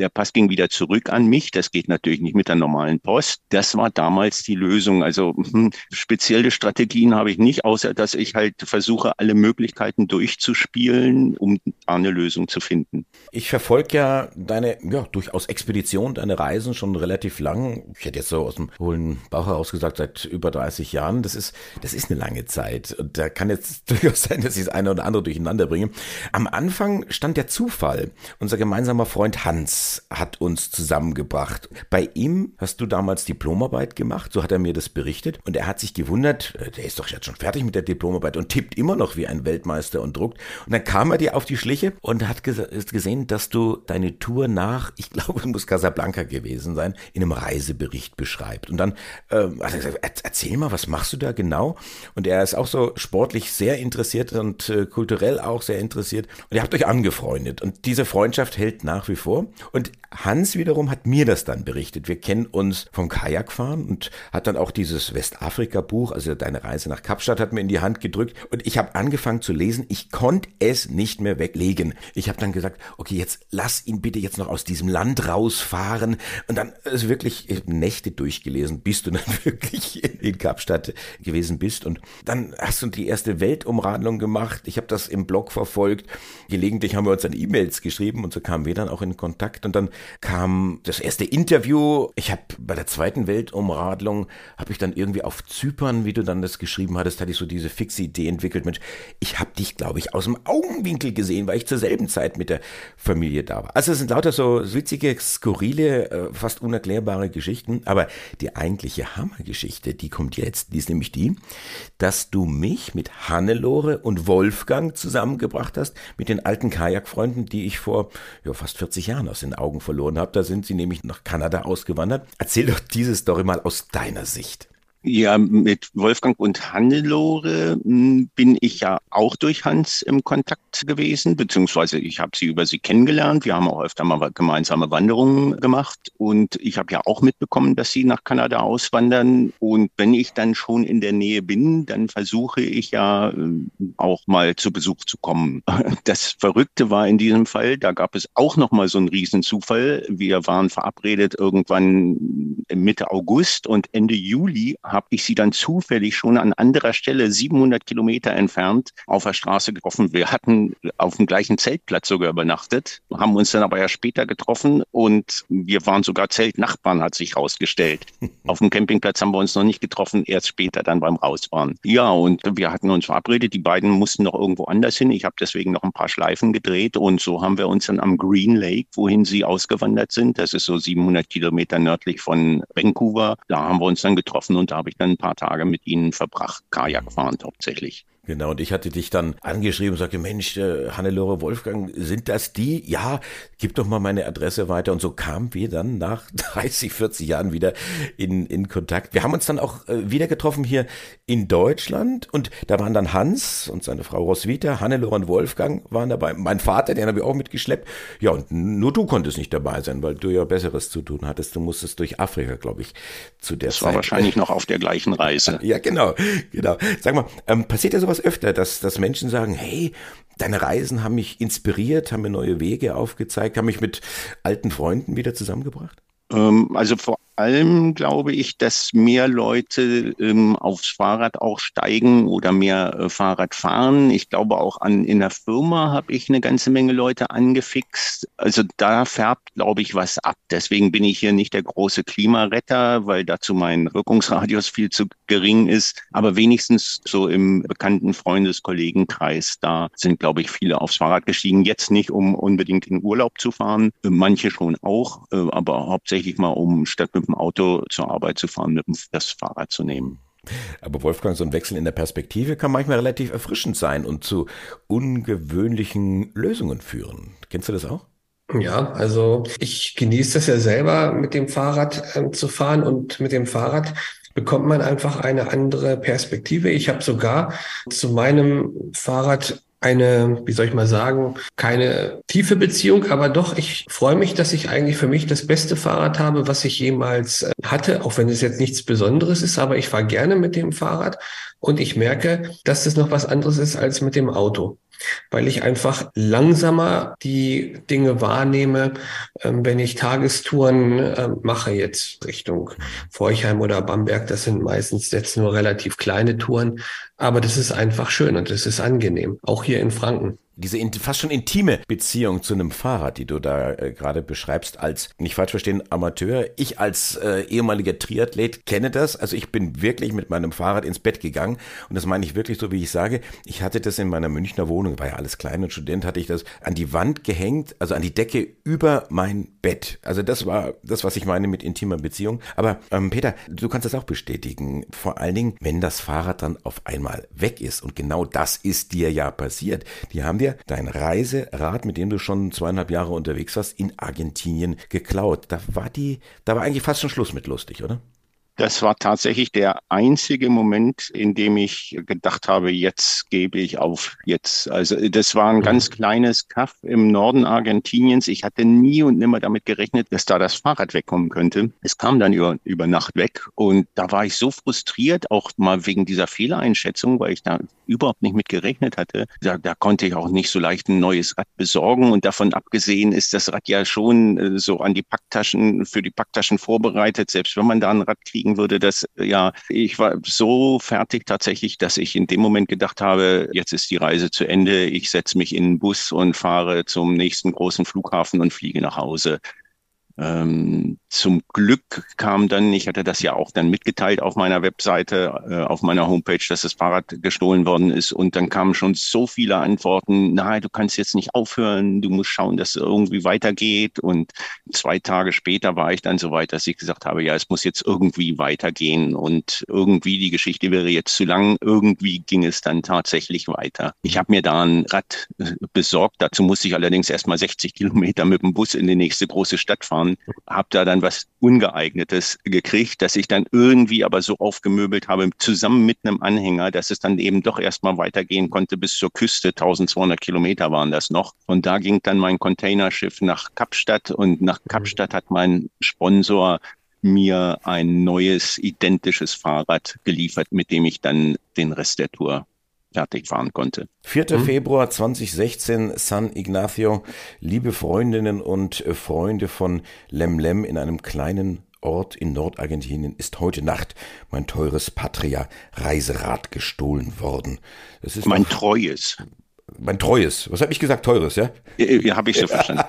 [SPEAKER 3] Der Pass ging wieder zurück an mich. Das geht natürlich nicht mit der normalen Post. Das war damals die Lösung. Also hm, spezielle Strategien habe ich nicht, außer dass ich halt versuche, alle Möglichkeiten durchzuspielen, um eine Lösung zu finden.
[SPEAKER 2] Ich verfolge ja deine ja, durchaus Expedition, deine Reisen schon relativ lang. Ich hätte jetzt so aus dem hohlen Bauch heraus gesagt, seit über 30 Jahren. Das ist, das ist eine lange Zeit. Und da kann jetzt durchaus sein, dass ich das eine oder andere durcheinander bringe. Am Anfang stand der Zufall. Unser gemeinsamer Freund Hans hat uns zusammengebracht. Bei ihm hast du damals Diplomarbeit gemacht, so hat er mir das berichtet. Und er hat sich gewundert, äh, der ist doch jetzt schon fertig mit der Diplomarbeit und tippt immer noch wie ein Weltmeister und druckt. Und dann kam er dir auf die Schliche und hat gesehen, dass du deine Tour nach, ich glaube, es muss Casablanca gewesen sein, in einem Reisebericht beschreibt. Und dann äh, hat er gesagt, erzähl mal, was machst du da genau? Und er ist auch so sportlich sehr interessiert und äh, kulturell auch sehr interessiert. Und ihr habt euch angefreundet. Und diese Freundschaft hält nach wie vor. Und und Hans wiederum hat mir das dann berichtet. Wir kennen uns vom Kajakfahren und hat dann auch dieses Westafrika-Buch, also deine Reise nach Kapstadt, hat mir in die Hand gedrückt und ich habe angefangen zu lesen. Ich konnte es nicht mehr weglegen. Ich habe dann gesagt, okay, jetzt lass ihn bitte jetzt noch aus diesem Land rausfahren und dann ist wirklich Nächte durchgelesen, bis du dann wirklich in Kapstadt gewesen bist und dann hast du die erste Weltumradlung gemacht. Ich habe das im Blog verfolgt. Gelegentlich haben wir uns dann E-Mails geschrieben und so kamen wir dann auch in Kontakt und dann kam das erste Interview. Ich habe bei der zweiten Weltumradlung, habe ich dann irgendwie auf Zypern, wie du dann das geschrieben hattest, hatte ich so diese fixe Idee entwickelt. Mensch, ich habe dich, glaube ich, aus dem Augenwinkel gesehen, weil ich zur selben Zeit mit der Familie da war. Also es sind lauter so witzige, skurrile, äh, fast unerklärbare Geschichten. Aber die eigentliche Hammergeschichte, die kommt jetzt. Die ist nämlich die, dass du mich mit Hannelore und Wolfgang zusammengebracht hast, mit den alten Kajakfreunden, die ich vor ja, fast 40 Jahren aus den Augen verloren habe. Da sind sie nämlich nach Kanada ausgewandert. Erzähl doch diese Story mal aus deiner Sicht.
[SPEAKER 3] Ja, mit Wolfgang und Hannelore hm, bin ich ja auch durch Hans im Kontakt gewesen, beziehungsweise ich habe sie über sie kennengelernt. Wir haben auch öfter mal gemeinsame Wanderungen gemacht und ich habe ja auch mitbekommen, dass sie nach Kanada auswandern. Und wenn ich dann schon in der Nähe bin, dann versuche ich ja äh, auch mal zu Besuch zu kommen. Das Verrückte war in diesem Fall, da gab es auch noch mal so einen Riesenzufall. Wir waren verabredet irgendwann Mitte August und Ende Juli habe ich sie dann zufällig schon an anderer Stelle 700 Kilometer entfernt auf der Straße getroffen. Wir hatten auf dem gleichen Zeltplatz sogar übernachtet, haben uns dann aber ja später getroffen und wir waren sogar Zeltnachbarn, hat sich herausgestellt. auf dem Campingplatz haben wir uns noch nicht getroffen, erst später dann beim Rausfahren. Ja, und wir hatten uns verabredet, die beiden mussten noch irgendwo anders hin. Ich habe deswegen noch ein paar Schleifen gedreht und so haben wir uns dann am Green Lake, wohin sie ausgewandert sind, das ist so 700 Kilometer nördlich von Vancouver, da haben wir uns dann getroffen und da habe ich dann ein paar Tage mit ihnen verbracht, Kajak fahrend hauptsächlich.
[SPEAKER 2] Genau, und ich hatte dich dann angeschrieben und sagte, Mensch, äh, Hannelore Wolfgang, sind das die? Ja, gib doch mal meine Adresse weiter. Und so kamen wir dann nach 30, 40 Jahren wieder in, in Kontakt. Wir haben uns dann auch äh, wieder getroffen hier in Deutschland und da waren dann Hans und seine Frau Roswitha, Hannelore und Wolfgang waren dabei. Mein Vater, den habe ich auch mitgeschleppt. Ja, und nur du konntest nicht dabei sein, weil du ja Besseres zu tun hattest. Du musstest durch Afrika, glaube ich, zu der
[SPEAKER 3] das
[SPEAKER 2] Zeit.
[SPEAKER 3] war wahrscheinlich noch auf der gleichen Reise.
[SPEAKER 2] Ja, genau, genau. Sag mal, ähm, passiert ja sowas öfter, dass, dass Menschen sagen, hey, deine Reisen haben mich inspiriert, haben mir neue Wege aufgezeigt, haben mich mit alten Freunden wieder zusammengebracht?
[SPEAKER 3] Ähm, also vor allem glaube ich, dass mehr Leute ähm, aufs Fahrrad auch steigen oder mehr äh, Fahrrad fahren. Ich glaube auch an in der Firma habe ich eine ganze Menge Leute angefixt. Also da färbt, glaube ich, was ab. Deswegen bin ich hier nicht der große Klimaretter, weil dazu mein Wirkungsradius viel zu gering ist. Aber wenigstens so im bekannten Freundeskollegenkreis, da sind, glaube ich, viele aufs Fahrrad gestiegen. Jetzt nicht, um unbedingt in Urlaub zu fahren, manche schon auch, äh, aber hauptsächlich mal um statt mit dem Auto zur Arbeit zu fahren, mit dem, das Fahrrad zu nehmen.
[SPEAKER 2] Aber Wolfgang, so ein Wechsel in der Perspektive kann manchmal relativ erfrischend sein und zu ungewöhnlichen Lösungen führen. Kennst du das auch?
[SPEAKER 4] Ja, also ich genieße das ja selber, mit dem Fahrrad äh, zu fahren und mit dem Fahrrad bekommt man einfach eine andere Perspektive. Ich habe sogar zu meinem Fahrrad eine, wie soll ich mal sagen, keine tiefe Beziehung, aber doch, ich freue mich, dass ich eigentlich für mich das beste Fahrrad habe, was ich jemals äh, hatte, auch wenn es jetzt nichts Besonderes ist, aber ich fahre gerne mit dem Fahrrad und ich merke, dass das noch was anderes ist als mit dem Auto weil ich einfach langsamer die Dinge wahrnehme, ähm, wenn ich Tagestouren äh, mache jetzt Richtung Forchheim oder Bamberg. Das sind meistens jetzt nur relativ kleine Touren, aber das ist einfach schön und das ist angenehm, auch hier in Franken
[SPEAKER 2] diese fast schon intime Beziehung zu einem Fahrrad, die du da äh, gerade beschreibst, als, nicht falsch verstehen, Amateur. Ich als äh, ehemaliger Triathlet kenne das. Also ich bin wirklich mit meinem Fahrrad ins Bett gegangen. Und das meine ich wirklich so, wie ich sage. Ich hatte das in meiner Münchner Wohnung, war ja alles klein und Student, hatte ich das an die Wand gehängt, also an die Decke über mein Bett. Also das war das, was ich meine mit intimer Beziehung. Aber ähm, Peter, du kannst das auch bestätigen. Vor allen Dingen, wenn das Fahrrad dann auf einmal weg ist. Und genau das ist dir ja passiert. Die haben dir dir dein Reiserad, mit dem du schon zweieinhalb Jahre unterwegs warst, in Argentinien geklaut. Da war die, da war eigentlich fast schon Schluss mit lustig, oder?
[SPEAKER 3] Das war tatsächlich der einzige Moment, in dem ich gedacht habe, jetzt gebe ich auf. Jetzt, also das war ein mhm. ganz kleines Kaff im Norden Argentiniens. Ich hatte nie und nimmer damit gerechnet, dass da das Fahrrad wegkommen könnte. Es kam dann über, über Nacht weg und da war ich so frustriert, auch mal wegen dieser Fehlereinschätzung, weil ich da überhaupt nicht mit gerechnet hatte. Da, da konnte ich auch nicht so leicht ein neues Rad besorgen und davon abgesehen ist das Rad ja schon äh, so an die Packtaschen, für die Packtaschen vorbereitet, selbst wenn man da ein Rad kriegen denken würde, dass ja, ich war so fertig tatsächlich, dass ich in dem Moment gedacht habe, jetzt ist die Reise zu Ende, ich setze mich in den Bus und fahre zum nächsten großen Flughafen und fliege nach Hause. Ähm, zum Glück kam dann, ich hatte das ja auch dann mitgeteilt auf meiner Webseite, äh, auf meiner Homepage, dass das Fahrrad gestohlen worden ist. Und dann kamen schon so viele Antworten, nein, du kannst jetzt nicht aufhören, du musst schauen, dass es irgendwie weitergeht. Und zwei Tage später war ich dann so weit, dass ich gesagt habe, ja, es muss jetzt irgendwie weitergehen. Und irgendwie die Geschichte wäre jetzt zu lang. Irgendwie ging es dann tatsächlich weiter. Ich habe mir da ein Rad äh, besorgt. Dazu musste ich allerdings erst mal 60 Kilometer mit dem Bus in die nächste große Stadt fahren fahren, habe da dann was Ungeeignetes gekriegt, dass ich dann irgendwie aber so aufgemöbelt habe, zusammen mit einem Anhänger, dass es dann eben doch erstmal weitergehen konnte bis zur Küste. 1200 Kilometer waren das noch. Und da ging dann mein Containerschiff nach Kapstadt und nach Kapstadt hat mein Sponsor mir ein neues, identisches Fahrrad geliefert, mit dem ich dann den Rest der Tour fertig fahren konnte.
[SPEAKER 2] 4. Hm? Februar 2016, San Ignacio. Liebe Freundinnen und Freunde von Lemlem in einem kleinen Ort in Nordargentinien ist heute Nacht mein teures Patria Reiserad gestohlen worden.
[SPEAKER 3] Das ist mein treues.
[SPEAKER 2] Mein treues. Was habe ich gesagt? Teures, ja?
[SPEAKER 3] Ja, habe ich so verstanden.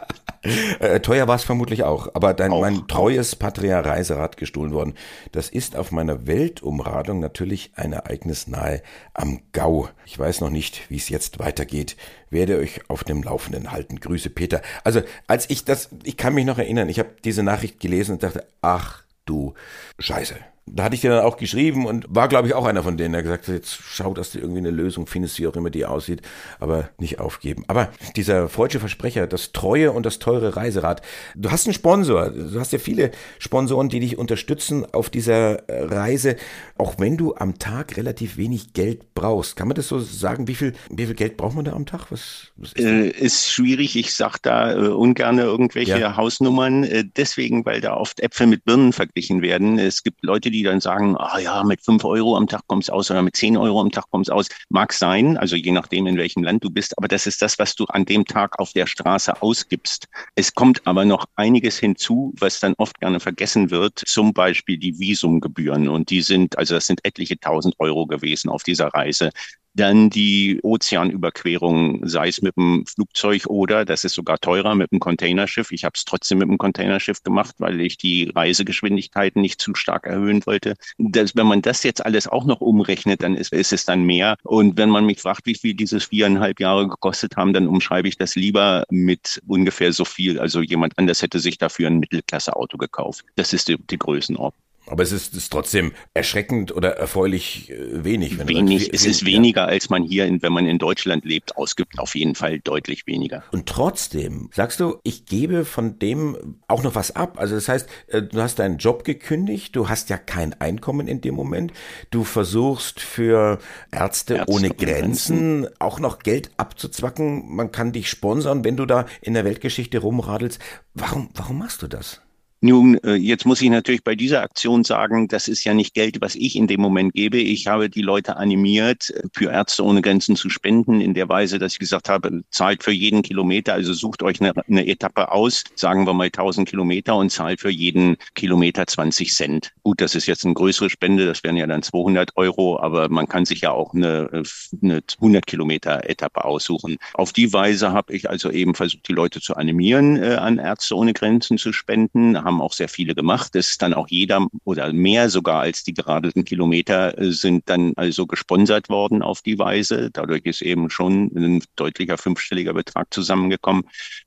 [SPEAKER 2] äh, teuer war es vermutlich auch, aber dein, auch, mein treues Patria Reiserad gestohlen worden. Das ist auf meiner Weltumradung natürlich ein Ereignis nahe am Gau. Ich weiß noch nicht, wie es jetzt weitergeht. Werde euch auf dem Laufenden halten. Grüße Peter. Also, als ich das, ich kann mich noch erinnern, ich habe diese Nachricht gelesen und dachte, ach du Scheiße. Da hatte ich dir dann auch geschrieben und war, glaube ich, auch einer von denen, der gesagt hat, jetzt schau, dass du irgendwie eine Lösung findest, wie auch immer die aussieht, aber nicht aufgeben. Aber dieser freudsche Versprecher, das treue und das teure Reiserad, du hast einen Sponsor, du hast ja viele Sponsoren, die dich unterstützen auf dieser Reise, auch wenn du am Tag relativ wenig Geld brauchst. Kann man das so sagen? Wie viel, wie viel Geld braucht man da am Tag?
[SPEAKER 3] Was, was ist, äh, ist, schwierig. Ich sage da äh, ungern irgendwelche ja. Hausnummern, äh, deswegen, weil da oft Äpfel mit Birnen verglichen werden. Es gibt Leute, die dann sagen, ah ja, mit fünf Euro am Tag kommt's aus oder mit zehn Euro am Tag kommt's aus. Mag sein, also je nachdem, in welchem Land du bist, aber das ist das, was du an dem Tag auf der Straße ausgibst. Es kommt aber noch einiges hinzu, was dann oft gerne vergessen wird, zum Beispiel die Visumgebühren. Und die sind, also das sind etliche tausend Euro gewesen auf dieser Reise. Dann die Ozeanüberquerung, sei es mit dem Flugzeug oder, das ist sogar teurer, mit dem Containerschiff. Ich habe es trotzdem mit dem Containerschiff gemacht, weil ich die Reisegeschwindigkeiten nicht zu stark erhöhen wollte. Das, wenn man das jetzt alles auch noch umrechnet, dann ist, ist es dann mehr. Und wenn man mich fragt, wie viel dieses viereinhalb Jahre gekostet haben, dann umschreibe ich das lieber mit ungefähr so viel. Also jemand anders hätte sich dafür ein Mittelklasse-Auto gekauft. Das ist die, die Größenordnung.
[SPEAKER 2] Aber es ist, ist trotzdem erschreckend oder erfreulich äh, wenig.
[SPEAKER 3] Wenn wenig, sagst, es ist weniger, als man hier, in, wenn man in Deutschland lebt, ausgibt. Auf jeden Fall deutlich weniger.
[SPEAKER 2] Und trotzdem sagst du, ich gebe von dem auch noch was ab. Also das heißt, äh, du hast deinen Job gekündigt, du hast ja kein Einkommen in dem Moment. Du versuchst für Ärzte, Ärzte ohne Grenzen, Grenzen auch noch Geld abzuzwacken. Man kann dich sponsern, wenn du da in der Weltgeschichte rumradelst. Warum, warum machst du das?
[SPEAKER 3] Nun, äh, jetzt muss ich natürlich bei dieser Aktion sagen, das ist ja nicht Geld, was ich in dem Moment gebe. Ich habe die Leute animiert, äh, für Ärzte ohne Grenzen zu spenden, in der Weise, dass ich gesagt habe, zahlt für jeden Kilometer, also sucht euch eine, eine Etappe aus, sagen wir mal 1000 Kilometer und zahlt für jeden Kilometer 20 Cent. Gut, das ist jetzt eine größere Spende, das wären ja dann 200 Euro, aber man kann sich ja auch eine, eine 100 Kilometer Etappe aussuchen. Auf die Weise habe ich also eben versucht, die Leute zu animieren, äh, an Ärzte ohne Grenzen zu spenden haben auch sehr viele gemacht. Es ist dann auch jeder oder mehr sogar als die geradeten Kilometer äh, sind dann also gesponsert worden auf die Weise. Dadurch ist eben schon ein deutlicher fünfstelliger Betrag zusammengekommen.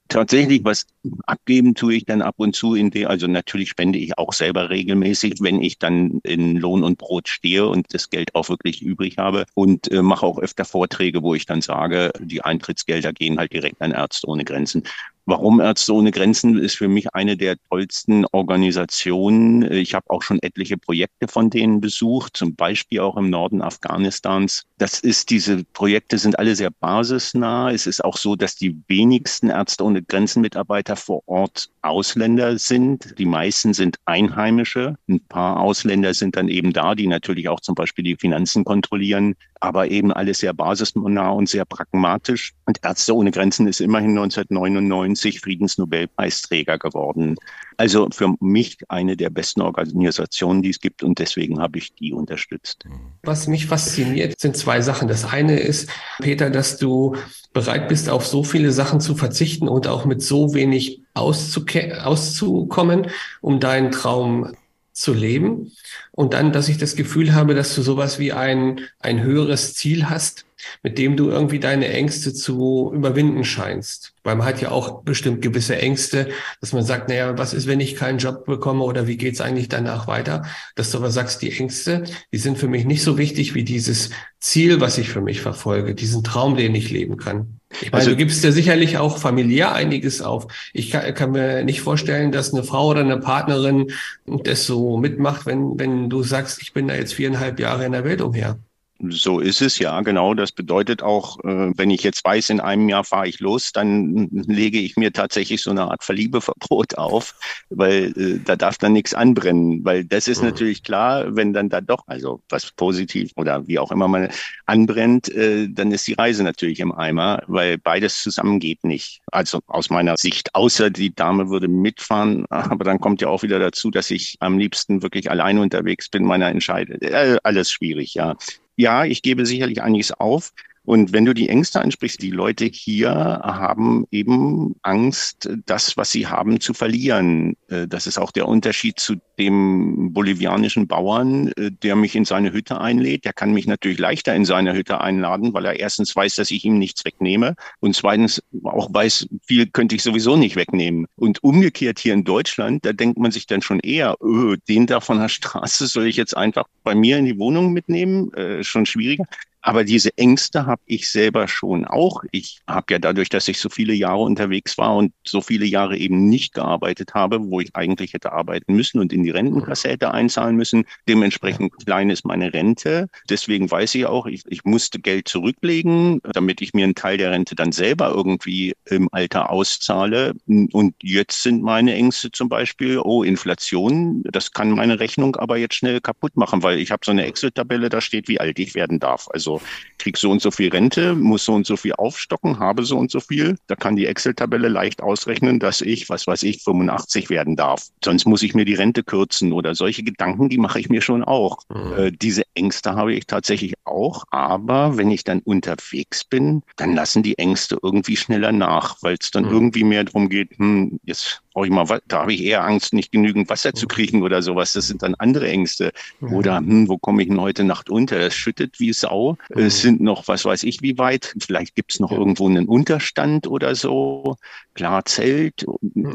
[SPEAKER 3] Tatsächlich, was abgeben tue ich dann ab und zu in der, also natürlich spende ich auch selber regelmäßig, wenn ich dann in Lohn und Brot stehe und das Geld auch wirklich übrig habe und äh, mache auch öfter Vorträge, wo ich dann sage, die Eintrittsgelder gehen halt direkt an Ärzte ohne Grenzen. Warum Ärzte ohne Grenzen ist für mich eine der tollsten Organisationen. Ich habe auch schon etliche Projekte von denen besucht, zum Beispiel auch im Norden Afghanistans. Das ist, diese Projekte sind alle sehr basisnah. Es ist auch so, dass die wenigsten Ärzte ohne Grenzen Mitarbeiter vor Ort Ausländer sind. Die meisten sind Einheimische. Ein paar Ausländer sind dann eben da, die natürlich auch zum Beispiel die Finanzen kontrollieren aber eben alles sehr basisnah und sehr pragmatisch. Und Ärzte ohne Grenzen ist immerhin 1999 Friedensnobelpreisträger geworden. Also für mich eine der besten Organisationen, die es gibt und deswegen habe ich die unterstützt.
[SPEAKER 4] Was mich fasziniert, sind zwei Sachen. Das eine ist, Peter, dass du bereit bist, auf so viele Sachen zu verzichten und auch mit so wenig auszukommen, um deinen Traum zu leben. Und dann, dass ich das Gefühl habe, dass du sowas wie ein, ein höheres Ziel hast, mit dem du irgendwie deine Ängste zu überwinden scheinst. Weil man hat ja auch bestimmt gewisse Ängste, dass man sagt, naja, was ist, wenn ich keinen Job bekomme oder wie geht's eigentlich danach weiter? Dass du aber sagst, die Ängste, die sind für mich nicht so wichtig wie dieses Ziel, was ich für mich verfolge, diesen Traum, den ich leben kann. Ich meine, also, du gibst ja sicherlich auch familiär einiges auf. Ich kann, kann, mir nicht vorstellen, dass eine Frau oder eine Partnerin das so mitmacht, wenn, wenn du sagst, ich bin da jetzt viereinhalb Jahre in der Welt umher.
[SPEAKER 3] So ist es, ja, genau. Das bedeutet auch, äh, wenn ich jetzt weiß, in einem Jahr fahre ich los, dann lege ich mir tatsächlich so eine Art Verliebeverbot auf, weil äh, da darf dann nichts anbrennen. Weil das ist mhm. natürlich klar, wenn dann da doch, also was positiv oder wie auch immer man anbrennt, äh, dann ist die Reise natürlich im Eimer, weil beides zusammen geht nicht. Also aus meiner Sicht, außer die Dame würde mitfahren, aber dann kommt ja auch wieder dazu, dass ich am liebsten wirklich allein unterwegs bin, meiner Entscheidung. Alles schwierig, ja ja, ich gebe sicherlich einiges auf. Und wenn du die Ängste ansprichst, die Leute hier haben eben Angst, das, was sie haben, zu verlieren. Äh, das ist auch der Unterschied zu dem bolivianischen Bauern, äh, der mich in seine Hütte einlädt. Der kann mich natürlich leichter in seine Hütte einladen, weil er erstens weiß, dass ich ihm nichts wegnehme und zweitens auch weiß, viel könnte ich sowieso nicht wegnehmen. Und umgekehrt hier in Deutschland, da denkt man sich dann schon eher, öh, den da von der Straße soll ich jetzt einfach bei mir in die Wohnung mitnehmen? Äh, schon schwieriger. Aber diese Ängste habe ich selber schon auch. Ich habe ja dadurch, dass ich so viele Jahre unterwegs war und so viele Jahre eben nicht gearbeitet habe, wo ich eigentlich hätte arbeiten müssen und in die Rentenkasse hätte einzahlen müssen. Dementsprechend klein ist meine Rente. Deswegen weiß ich auch, ich, ich musste Geld zurücklegen, damit ich mir einen Teil der Rente dann selber irgendwie im Alter auszahle. Und jetzt sind meine Ängste zum Beispiel, oh, Inflation, das kann meine Rechnung aber jetzt schnell kaputt machen, weil ich habe so eine Excel-Tabelle, da steht, wie alt ich werden darf. Also krieg so und so viel Rente, muss so und so viel aufstocken, habe so und so viel. Da kann die Excel-Tabelle leicht ausrechnen, dass ich, was weiß ich, 85 werden darf. Sonst muss ich mir die Rente kürzen oder solche Gedanken, die mache ich mir schon auch. Mhm. Äh, diese Ängste habe ich tatsächlich auch. Aber wenn ich dann unterwegs bin, dann lassen die Ängste irgendwie schneller nach, weil es dann mhm. irgendwie mehr darum geht, hm, jetzt brauche ich mal, da habe ich eher Angst, nicht genügend Wasser zu kriegen oder sowas. Das sind dann andere Ängste. Oder hm, wo komme ich denn heute Nacht unter? Das schüttet wie Sau. Es sind noch, was weiß ich, wie weit. Vielleicht gibt es noch irgendwo einen Unterstand oder so. Klar, Zelt.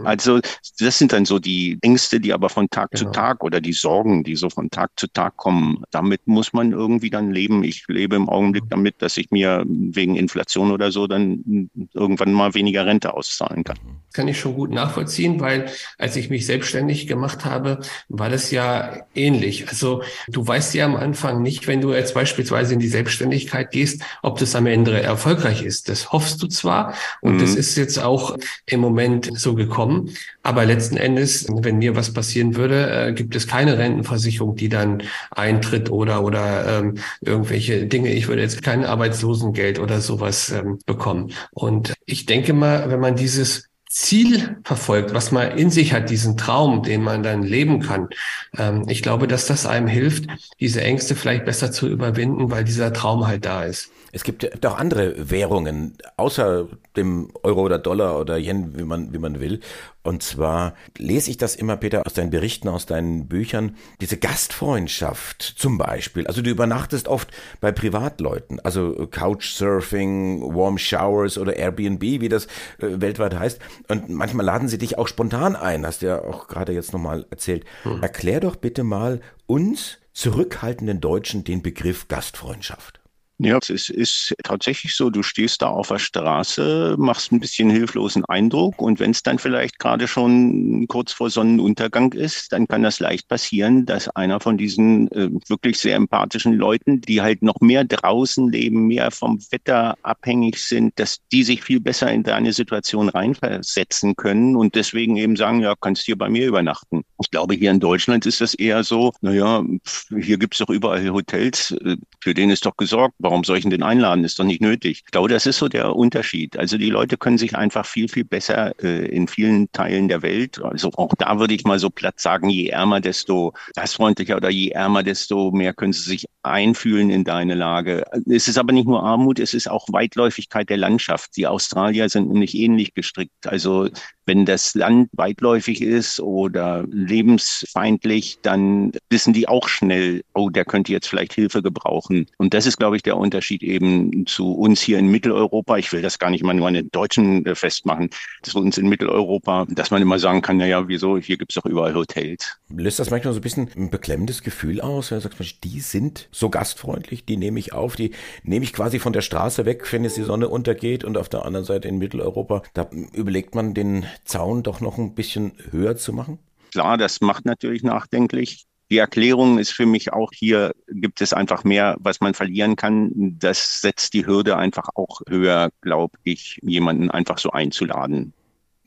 [SPEAKER 3] Also das sind dann so die Ängste, die aber von Tag genau. zu Tag oder die Sorgen, die so von Tag zu Tag kommen. Damit muss man irgendwie dann leben. Ich lebe im Augenblick damit, dass ich mir wegen Inflation oder so dann irgendwann mal weniger Rente auszahlen kann.
[SPEAKER 4] Kann ich schon gut nachvollziehen weil als ich mich selbstständig gemacht habe, war das ja ähnlich. Also du weißt ja am Anfang nicht, wenn du jetzt beispielsweise in die Selbstständigkeit gehst, ob das am Ende erfolgreich ist. Das hoffst du zwar und mhm. das ist jetzt auch im Moment so gekommen, aber letzten Endes, wenn mir was passieren würde, äh, gibt es keine Rentenversicherung, die dann eintritt oder oder ähm, irgendwelche Dinge. Ich würde jetzt kein Arbeitslosengeld oder sowas ähm, bekommen. Und ich denke mal, wenn man dieses Ziel verfolgt, was man in sich hat, diesen Traum, den man dann leben kann. Ähm, ich glaube, dass das einem hilft, diese Ängste vielleicht besser zu überwinden, weil dieser Traum halt da ist.
[SPEAKER 2] Es gibt auch andere Währungen, außer dem Euro oder Dollar oder Yen, wie man, wie man will. Und zwar lese ich das immer, Peter, aus deinen Berichten, aus deinen Büchern. Diese Gastfreundschaft zum Beispiel. Also du übernachtest oft bei Privatleuten. Also Couchsurfing, Warm Showers oder Airbnb, wie das äh, weltweit heißt. Und manchmal laden sie dich auch spontan ein. Hast du ja auch gerade jetzt nochmal erzählt. Hm. Erklär doch bitte mal uns zurückhaltenden Deutschen den Begriff Gastfreundschaft.
[SPEAKER 3] Ja, es ist tatsächlich so, du stehst da auf der Straße, machst ein bisschen hilflosen Eindruck und wenn es dann vielleicht gerade schon kurz vor Sonnenuntergang ist, dann kann das leicht passieren, dass einer von diesen äh, wirklich sehr empathischen Leuten, die halt noch mehr draußen leben, mehr vom Wetter abhängig sind, dass die sich viel besser in deine Situation reinversetzen können und deswegen eben sagen, ja, kannst hier bei mir übernachten. Ich glaube, hier in Deutschland ist das eher so, naja, hier gibt's doch überall Hotels, äh, für den ist doch gesorgt warum soll ich denn einladen? Ist doch nicht nötig. Ich glaube, das ist so der Unterschied. Also die Leute können sich einfach viel, viel besser äh, in vielen Teilen der Welt, also auch da würde ich mal so platt sagen, je ärmer, desto gastfreundlicher oder je ärmer, desto mehr können sie sich einfühlen in deine Lage. Es ist aber nicht nur Armut, es ist auch Weitläufigkeit der Landschaft. Die Australier sind nämlich ähnlich gestrickt. Also wenn das Land weitläufig ist oder lebensfeindlich, dann wissen die auch schnell, oh, der könnte jetzt vielleicht Hilfe gebrauchen. Und das ist, glaube ich, der Unterschied eben zu uns hier in Mitteleuropa. Ich will das gar nicht mal nur an den Deutschen äh, festmachen, zu uns in Mitteleuropa, dass man immer sagen kann, naja, wieso, hier gibt es doch überall Hotels.
[SPEAKER 2] Löst das manchmal so ein bisschen ein beklemmendes Gefühl aus, wenn du sagst, die sind so gastfreundlich, die nehme ich auf, die nehme ich quasi von der Straße weg, wenn jetzt die Sonne untergeht und auf der anderen Seite in Mitteleuropa, da überlegt man den Zaun doch noch ein bisschen höher zu machen?
[SPEAKER 3] Klar, das macht natürlich nachdenklich. Die Erklärung ist für mich auch hier, gibt es einfach mehr, was man verlieren kann. Das setzt die Hürde einfach auch höher, glaube ich, jemanden einfach so einzuladen.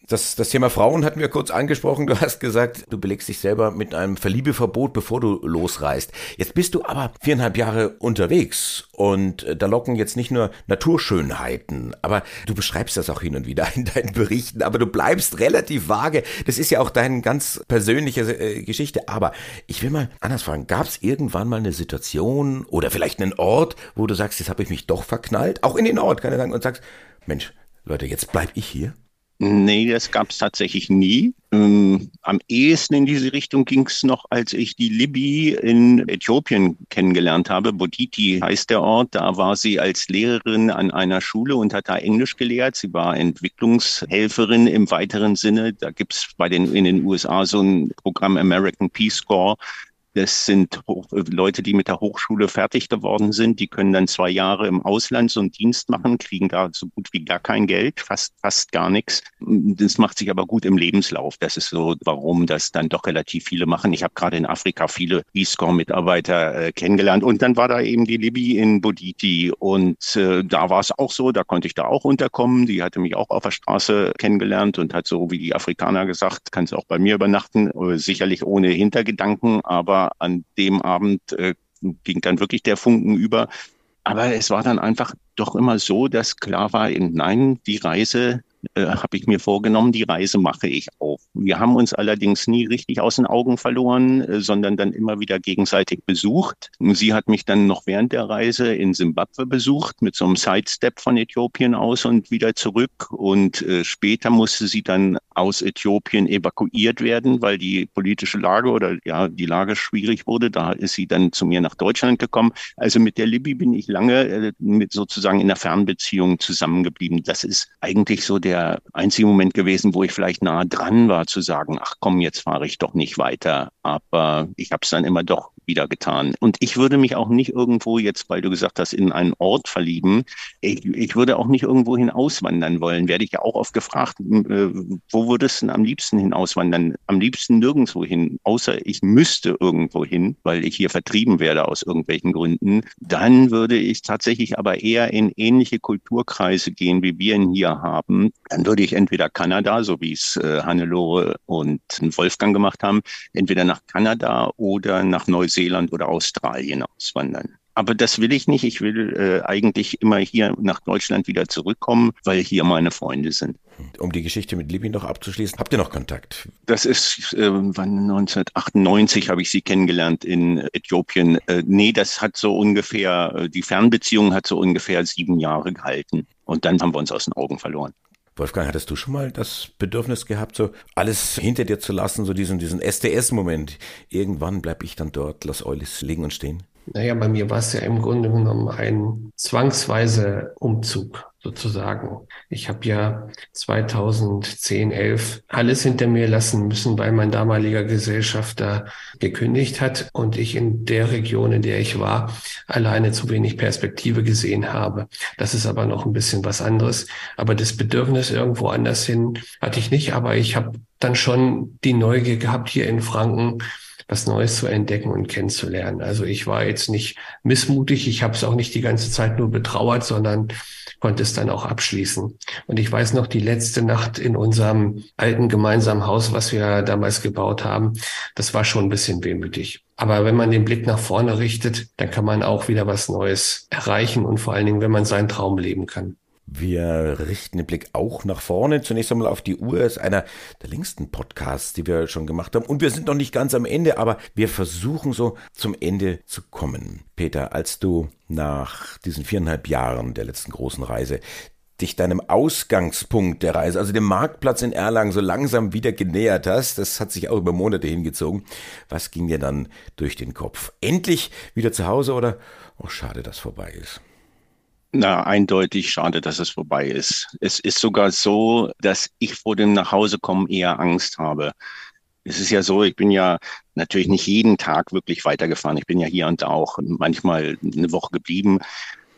[SPEAKER 2] Das, das Thema Frauen hatten wir kurz angesprochen. Du hast gesagt, du belegst dich selber mit einem Verliebeverbot, bevor du losreist. Jetzt bist du aber viereinhalb Jahre unterwegs und äh, da locken jetzt nicht nur Naturschönheiten, aber du beschreibst das auch hin und wieder in deinen Berichten, aber du bleibst relativ vage. Das ist ja auch deine ganz persönliche äh, Geschichte. Aber ich will mal anders fragen, gab es irgendwann mal eine Situation oder vielleicht einen Ort, wo du sagst, jetzt habe ich mich doch verknallt, auch in den Ort, kann ich sagen, und sagst, Mensch, Leute, jetzt bleib ich hier?
[SPEAKER 3] Nee, das gab es tatsächlich nie. Ähm, am ehesten in diese Richtung ging es noch, als ich die Libby in Äthiopien kennengelernt habe. Boditi heißt der Ort. Da war sie als Lehrerin an einer Schule und hat da Englisch gelehrt. Sie war Entwicklungshelferin im weiteren Sinne. Da gibt es bei den in den USA so ein Programm American Peace Corps. Das sind Leute, die mit der Hochschule fertig geworden sind. Die können dann zwei Jahre im Ausland so einen Dienst machen, kriegen da so gut wie gar kein Geld, fast, fast gar nichts. Das macht sich aber gut im Lebenslauf. Das ist so, warum das dann doch relativ viele machen. Ich habe gerade in Afrika viele E-Score-Mitarbeiter äh, kennengelernt. Und dann war da eben die Libby in Boditi. Und äh, da war es auch so, da konnte ich da auch unterkommen. Die hatte mich auch auf der Straße kennengelernt und hat so wie die Afrikaner gesagt, kannst auch bei mir übernachten. Äh, sicherlich ohne Hintergedanken, aber an dem Abend äh, ging dann wirklich der Funken über. Aber es war dann einfach doch immer so, dass klar war, nein, die Reise äh, habe ich mir vorgenommen, die Reise mache ich auch. Wir haben uns allerdings nie richtig aus den Augen verloren, äh, sondern dann immer wieder gegenseitig besucht. Sie hat mich dann noch während der Reise in Simbabwe besucht, mit so einem Sidestep von Äthiopien aus und wieder zurück. Und äh, später musste sie dann aus Äthiopien evakuiert werden, weil die politische Lage oder ja, die Lage schwierig wurde. Da ist sie dann zu mir nach Deutschland gekommen. Also mit der Libby bin ich lange äh, mit sozusagen in der Fernbeziehung zusammengeblieben. Das ist eigentlich so der einzige Moment gewesen, wo ich vielleicht nah dran war zu sagen, ach komm, jetzt fahre ich doch nicht weiter. Aber ich habe es dann immer doch wieder getan. Und ich würde mich auch nicht irgendwo jetzt, weil du gesagt hast, in einen Ort verlieben. Ich, ich würde auch nicht irgendwo hin auswandern wollen. Werde ich ja auch oft gefragt, äh, wo würdest du denn am liebsten hin auswandern? Am liebsten nirgendwo hin, außer ich müsste irgendwo hin, weil ich hier vertrieben werde aus irgendwelchen Gründen. Dann würde ich tatsächlich aber eher in ähnliche Kulturkreise gehen, wie wir ihn hier haben. Dann würde ich entweder Kanada, so wie es äh, Hannelore und Wolfgang gemacht haben, entweder nach Kanada oder nach Neuseeland Neuseeland oder Australien auswandern. Aber das will ich nicht. Ich will äh, eigentlich immer hier nach Deutschland wieder zurückkommen, weil hier meine Freunde sind.
[SPEAKER 2] Um die Geschichte mit Libyen noch abzuschließen, habt ihr noch Kontakt?
[SPEAKER 3] Das ist, äh, wann 1998 habe ich sie kennengelernt in Äthiopien. Äh, nee, das hat so ungefähr, äh, die Fernbeziehung hat so ungefähr sieben Jahre gehalten. Und dann haben wir uns aus den Augen verloren.
[SPEAKER 2] Wolfgang, hattest du schon mal das Bedürfnis gehabt, so alles hinter dir zu lassen, so diesen, diesen STS-Moment? Irgendwann bleibe ich dann dort, lass alles liegen und stehen?
[SPEAKER 4] Naja, bei mir war es ja im Grunde genommen ein zwangsweise Umzug sozusagen. Ich habe ja 2010, 11 alles hinter mir lassen müssen, weil mein damaliger Gesellschafter gekündigt hat und ich in der Region, in der ich war, alleine zu wenig Perspektive gesehen habe. Das ist aber noch ein bisschen was anderes. Aber das Bedürfnis irgendwo anders hin hatte ich nicht. Aber ich habe dann schon die Neugier gehabt, hier in Franken was Neues zu entdecken und kennenzulernen. Also ich war jetzt nicht missmutig, ich habe es auch nicht die ganze Zeit nur betrauert, sondern konnte es dann auch abschließen. Und ich weiß noch, die letzte Nacht in unserem alten gemeinsamen Haus, was wir damals gebaut haben, das war schon ein bisschen wehmütig. Aber wenn man den Blick nach vorne richtet, dann kann man auch wieder was Neues erreichen und vor allen Dingen, wenn man seinen Traum leben kann.
[SPEAKER 2] Wir richten den Blick auch nach vorne. Zunächst einmal auf die Uhr. Es ist einer der längsten Podcasts, die wir schon gemacht haben. Und wir sind noch nicht ganz am Ende, aber wir versuchen so zum Ende zu kommen. Peter, als du nach diesen viereinhalb Jahren der letzten großen Reise dich deinem Ausgangspunkt der Reise, also dem Marktplatz in Erlangen, so langsam wieder genähert hast, das hat sich auch über Monate hingezogen. Was ging dir dann durch den Kopf? Endlich wieder zu Hause oder, oh schade, dass vorbei ist?
[SPEAKER 3] Na, eindeutig schade, dass es vorbei ist. Es ist sogar so, dass ich vor dem Nachhausekommen eher Angst habe. Es ist ja so, ich bin ja natürlich nicht jeden Tag wirklich weitergefahren. Ich bin ja hier und da auch manchmal eine Woche geblieben.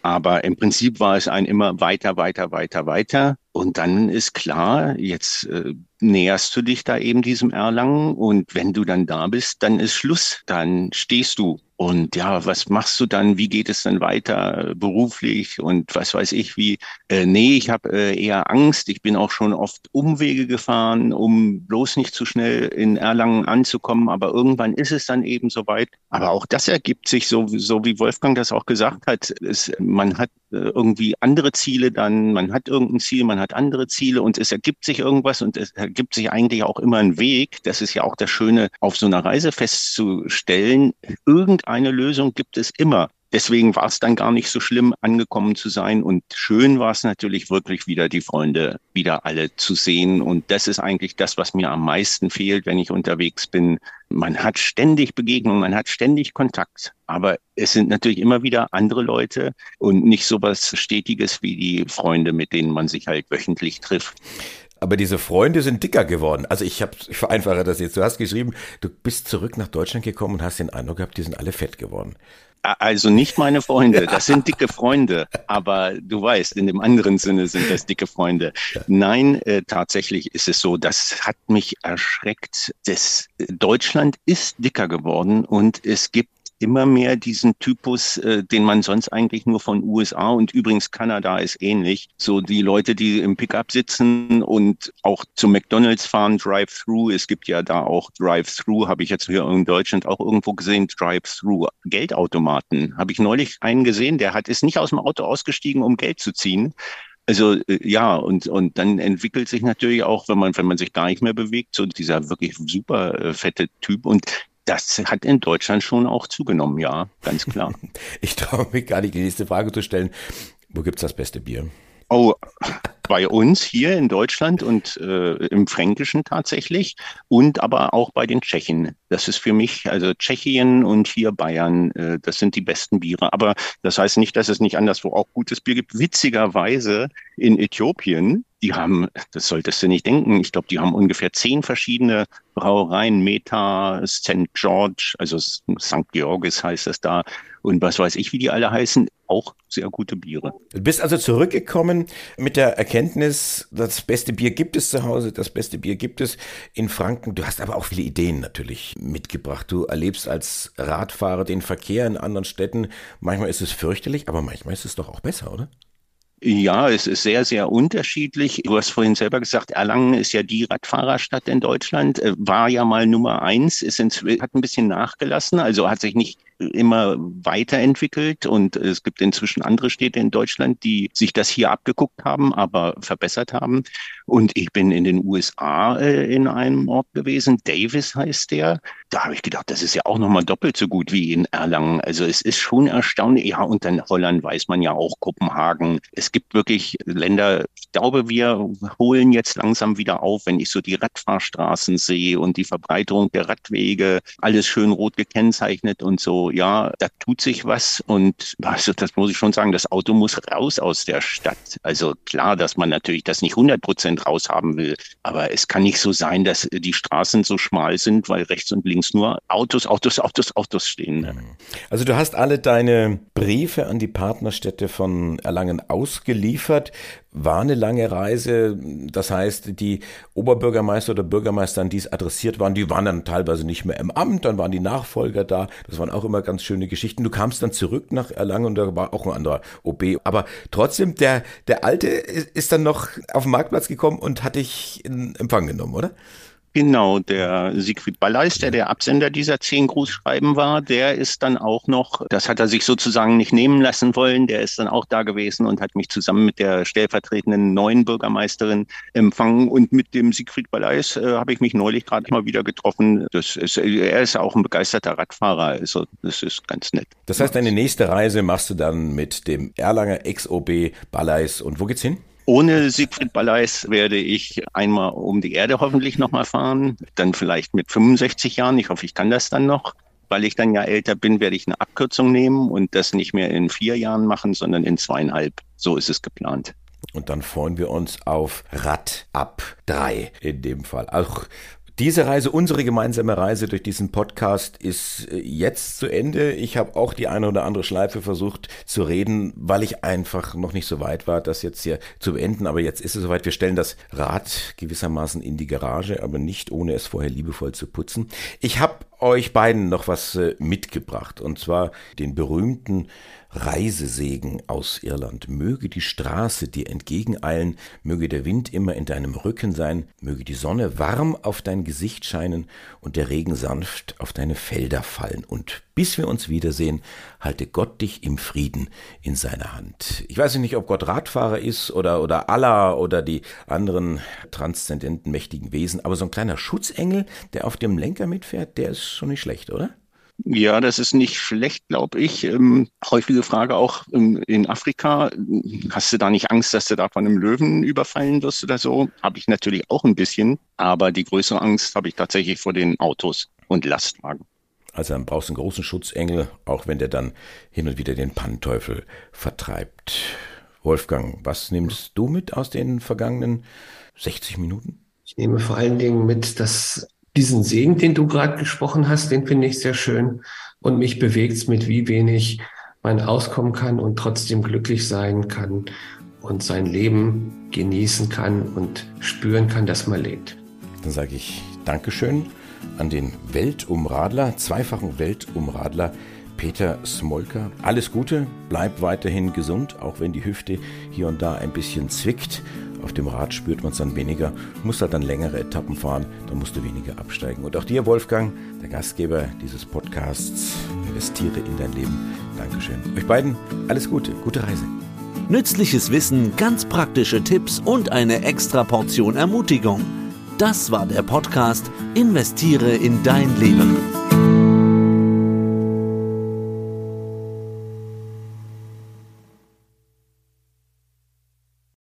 [SPEAKER 3] Aber im Prinzip war es ein immer weiter, weiter, weiter, weiter. Und dann ist klar, jetzt äh, näherst du dich da eben diesem Erlangen und wenn du dann da bist, dann ist Schluss. Dann stehst du und ja, was machst du dann? Wie geht es dann weiter beruflich und was weiß ich wie? Äh, nee, ich habe äh, eher Angst. Ich bin auch schon oft Umwege gefahren, um bloß nicht zu schnell in Erlangen anzukommen. Aber irgendwann ist es dann eben soweit. Aber auch das ergibt sich so, so wie Wolfgang das auch gesagt hat. Es, man hat äh, irgendwie andere Ziele dann, man hat irgendein Ziel, man hat andere Ziele und es ergibt sich irgendwas und es ergibt sich eigentlich auch immer ein Weg. Das ist ja auch das Schöne, auf so einer Reise festzustellen. Irgend eine Lösung gibt es immer. Deswegen war es dann gar nicht so schlimm, angekommen zu sein. Und schön war es natürlich wirklich wieder, die Freunde wieder alle zu sehen. Und das ist eigentlich das, was mir am meisten fehlt, wenn ich unterwegs bin. Man hat ständig Begegnungen, man hat ständig Kontakt. Aber es sind natürlich immer wieder andere Leute und nicht so was Stetiges wie die Freunde, mit denen man sich halt wöchentlich trifft.
[SPEAKER 2] Aber diese Freunde sind dicker geworden. Also ich habe, ich vereinfache das jetzt. Du hast geschrieben, du bist zurück nach Deutschland gekommen und hast den Eindruck gehabt, die sind alle fett geworden.
[SPEAKER 3] Also nicht meine Freunde, das sind dicke Freunde, aber du weißt, in dem anderen Sinne sind das dicke Freunde. Nein, äh, tatsächlich ist es so, das hat mich erschreckt. Das, Deutschland ist dicker geworden und es gibt immer mehr diesen Typus, äh, den man sonst eigentlich nur von USA und übrigens Kanada ist ähnlich. So die Leute, die im Pickup sitzen und auch zum McDonalds fahren, Drive-Thru. Es gibt ja da auch Drive-Thru, habe ich jetzt hier in Deutschland auch irgendwo gesehen, Drive-Thru. Geldautomaten. Habe ich neulich einen gesehen, der hat ist nicht aus dem Auto ausgestiegen, um Geld zu ziehen. Also äh, ja, und, und dann entwickelt sich natürlich auch, wenn man, wenn man sich gar nicht mehr bewegt, so dieser wirklich super äh, fette Typ. Und das hat in Deutschland schon auch zugenommen, ja, ganz klar.
[SPEAKER 2] ich traue mich gar nicht, die nächste Frage zu stellen. Wo gibt's das beste Bier?
[SPEAKER 3] Oh, bei uns hier in Deutschland und äh, im Fränkischen tatsächlich und aber auch bei den Tschechen. Das ist für mich, also Tschechien und hier Bayern, äh, das sind die besten Biere. Aber das heißt nicht, dass es nicht anderswo auch gutes Bier gibt. Witzigerweise in Äthiopien, die haben, das solltest du nicht denken, ich glaube, die haben ungefähr zehn verschiedene Brauereien, Meta, St. George, also St. Georges heißt das da und was weiß ich, wie die alle heißen, auch sehr gute Biere.
[SPEAKER 2] Du bist also zurückgekommen mit der Erkenntnis, das beste Bier gibt es zu Hause, das beste Bier gibt es in Franken. Du hast aber auch viele Ideen natürlich mitgebracht. Du erlebst als Radfahrer den Verkehr in anderen Städten. Manchmal ist es fürchterlich, aber manchmal ist es doch auch besser, oder?
[SPEAKER 3] Ja, es ist sehr, sehr unterschiedlich. Du hast vorhin selber gesagt, Erlangen ist ja die Radfahrerstadt in Deutschland, äh, war ja mal Nummer eins, ist hat ein bisschen nachgelassen, also hat sich nicht immer weiterentwickelt und es gibt inzwischen andere Städte in Deutschland, die sich das hier abgeguckt haben, aber verbessert haben. Und ich bin in den USA äh, in einem Ort gewesen, Davis heißt der. Da habe ich gedacht, das ist ja auch nochmal doppelt so gut wie in Erlangen. Also es ist schon erstaunlich. Ja, und dann Holland weiß man ja auch, Kopenhagen. Es gibt wirklich Länder, ich glaube, wir holen jetzt langsam wieder auf, wenn ich so die Radfahrstraßen sehe und die Verbreiterung der Radwege, alles schön rot gekennzeichnet und so ja, da tut sich was und also das muss ich schon sagen, das Auto muss raus aus der Stadt. Also klar, dass man natürlich das nicht 100 Prozent raus haben will, aber es kann nicht so sein, dass die Straßen so schmal sind, weil rechts und links nur Autos, Autos, Autos, Autos stehen.
[SPEAKER 2] Also du hast alle deine Briefe an die Partnerstädte von Erlangen ausgeliefert war eine lange Reise. Das heißt, die Oberbürgermeister oder Bürgermeister, an die es adressiert waren, die waren dann teilweise nicht mehr im Amt, dann waren die Nachfolger da. Das waren auch immer ganz schöne Geschichten. Du kamst dann zurück nach Erlangen und da war auch ein anderer OB. Aber trotzdem, der, der Alte ist dann noch auf den Marktplatz gekommen und hat dich in Empfang genommen, oder?
[SPEAKER 3] Genau, der Siegfried Balleis, der der Absender dieser zehn Grußschreiben war, der ist dann auch noch, das hat er sich sozusagen nicht nehmen lassen wollen, der ist dann auch da gewesen und hat mich zusammen mit der stellvertretenden neuen Bürgermeisterin empfangen und mit dem Siegfried Balleis äh, habe ich mich neulich gerade mal wieder getroffen. Das ist, er ist auch ein begeisterter Radfahrer, also das ist ganz nett.
[SPEAKER 2] Das heißt, deine nächste Reise machst du dann mit dem Erlanger Ex-OB Balleis und wo geht's hin?
[SPEAKER 3] Ohne Siegfried Balleis werde ich einmal um die Erde hoffentlich nochmal fahren, dann vielleicht mit 65 Jahren. Ich hoffe, ich kann das dann noch. Weil ich dann ja älter bin, werde ich eine Abkürzung nehmen und das nicht mehr in vier Jahren machen, sondern in zweieinhalb. So ist es geplant.
[SPEAKER 2] Und dann freuen wir uns auf Rad ab drei in dem Fall. Auch Diese Reise, unsere gemeinsame Reise durch diesen Podcast ist äh, jetzt zu Ende. Ich habe auch die eine oder andere Schleife versucht zu reden, weil ich einfach noch nicht so weit war, das jetzt hier zu beenden. Aber jetzt ist es soweit. Wir stellen das Rad gewissermaßen in die Garage, aber nicht ohne es vorher liebevoll zu putzen. Ich habe euch beiden noch was äh, mitgebracht und zwar den berühmten Reisesegen aus Irland. Möge die Straße dir entgegeneilen, möge der Wind immer in deinem Rücken sein, möge die Sonne warm auf dein Gesicht scheinen und der Regen sanft auf deine Felder fallen. Und bis wir uns wiedersehen, halte Gott dich im Frieden in seiner Hand. Ich weiß nicht, ob Gott Radfahrer ist oder, oder Allah oder die anderen transzendenten mächtigen Wesen, aber so ein kleiner Schutzengel, der auf dem Lenker mitfährt, der ist schon nicht schlecht, oder?
[SPEAKER 3] Ja, das ist nicht schlecht, glaube ich. Ähm, häufige Frage auch ähm, in Afrika. Hast du da nicht Angst, dass du da von einem Löwen überfallen wirst oder so? Habe ich natürlich auch ein bisschen. Aber die größere Angst habe ich tatsächlich vor den Autos und Lastwagen.
[SPEAKER 2] Also dann brauchst du einen großen Schutzengel, auch wenn der dann hin und wieder den Pannteufel vertreibt. Wolfgang, was nimmst du mit aus den vergangenen 60 Minuten?
[SPEAKER 4] Ich nehme vor allen Dingen mit, dass diesen Segen, den du gerade gesprochen hast, den finde ich sehr schön. Und mich bewegt es mit, wie wenig man auskommen kann und trotzdem glücklich sein kann und sein Leben genießen kann und spüren kann, dass man lebt.
[SPEAKER 2] Dann sage ich Dankeschön an den Weltumradler, zweifachen Weltumradler Peter Smolka. Alles Gute, bleib weiterhin gesund, auch wenn die Hüfte hier und da ein bisschen zwickt. Auf dem Rad spürt man es dann weniger, muss halt dann längere Etappen fahren, dann musst du weniger absteigen. Und auch dir, Wolfgang, der Gastgeber dieses Podcasts, investiere in dein Leben. Dankeschön. Euch beiden alles Gute, gute Reise.
[SPEAKER 1] Nützliches Wissen, ganz praktische Tipps und eine extra Portion Ermutigung. Das war der Podcast Investiere in dein Leben.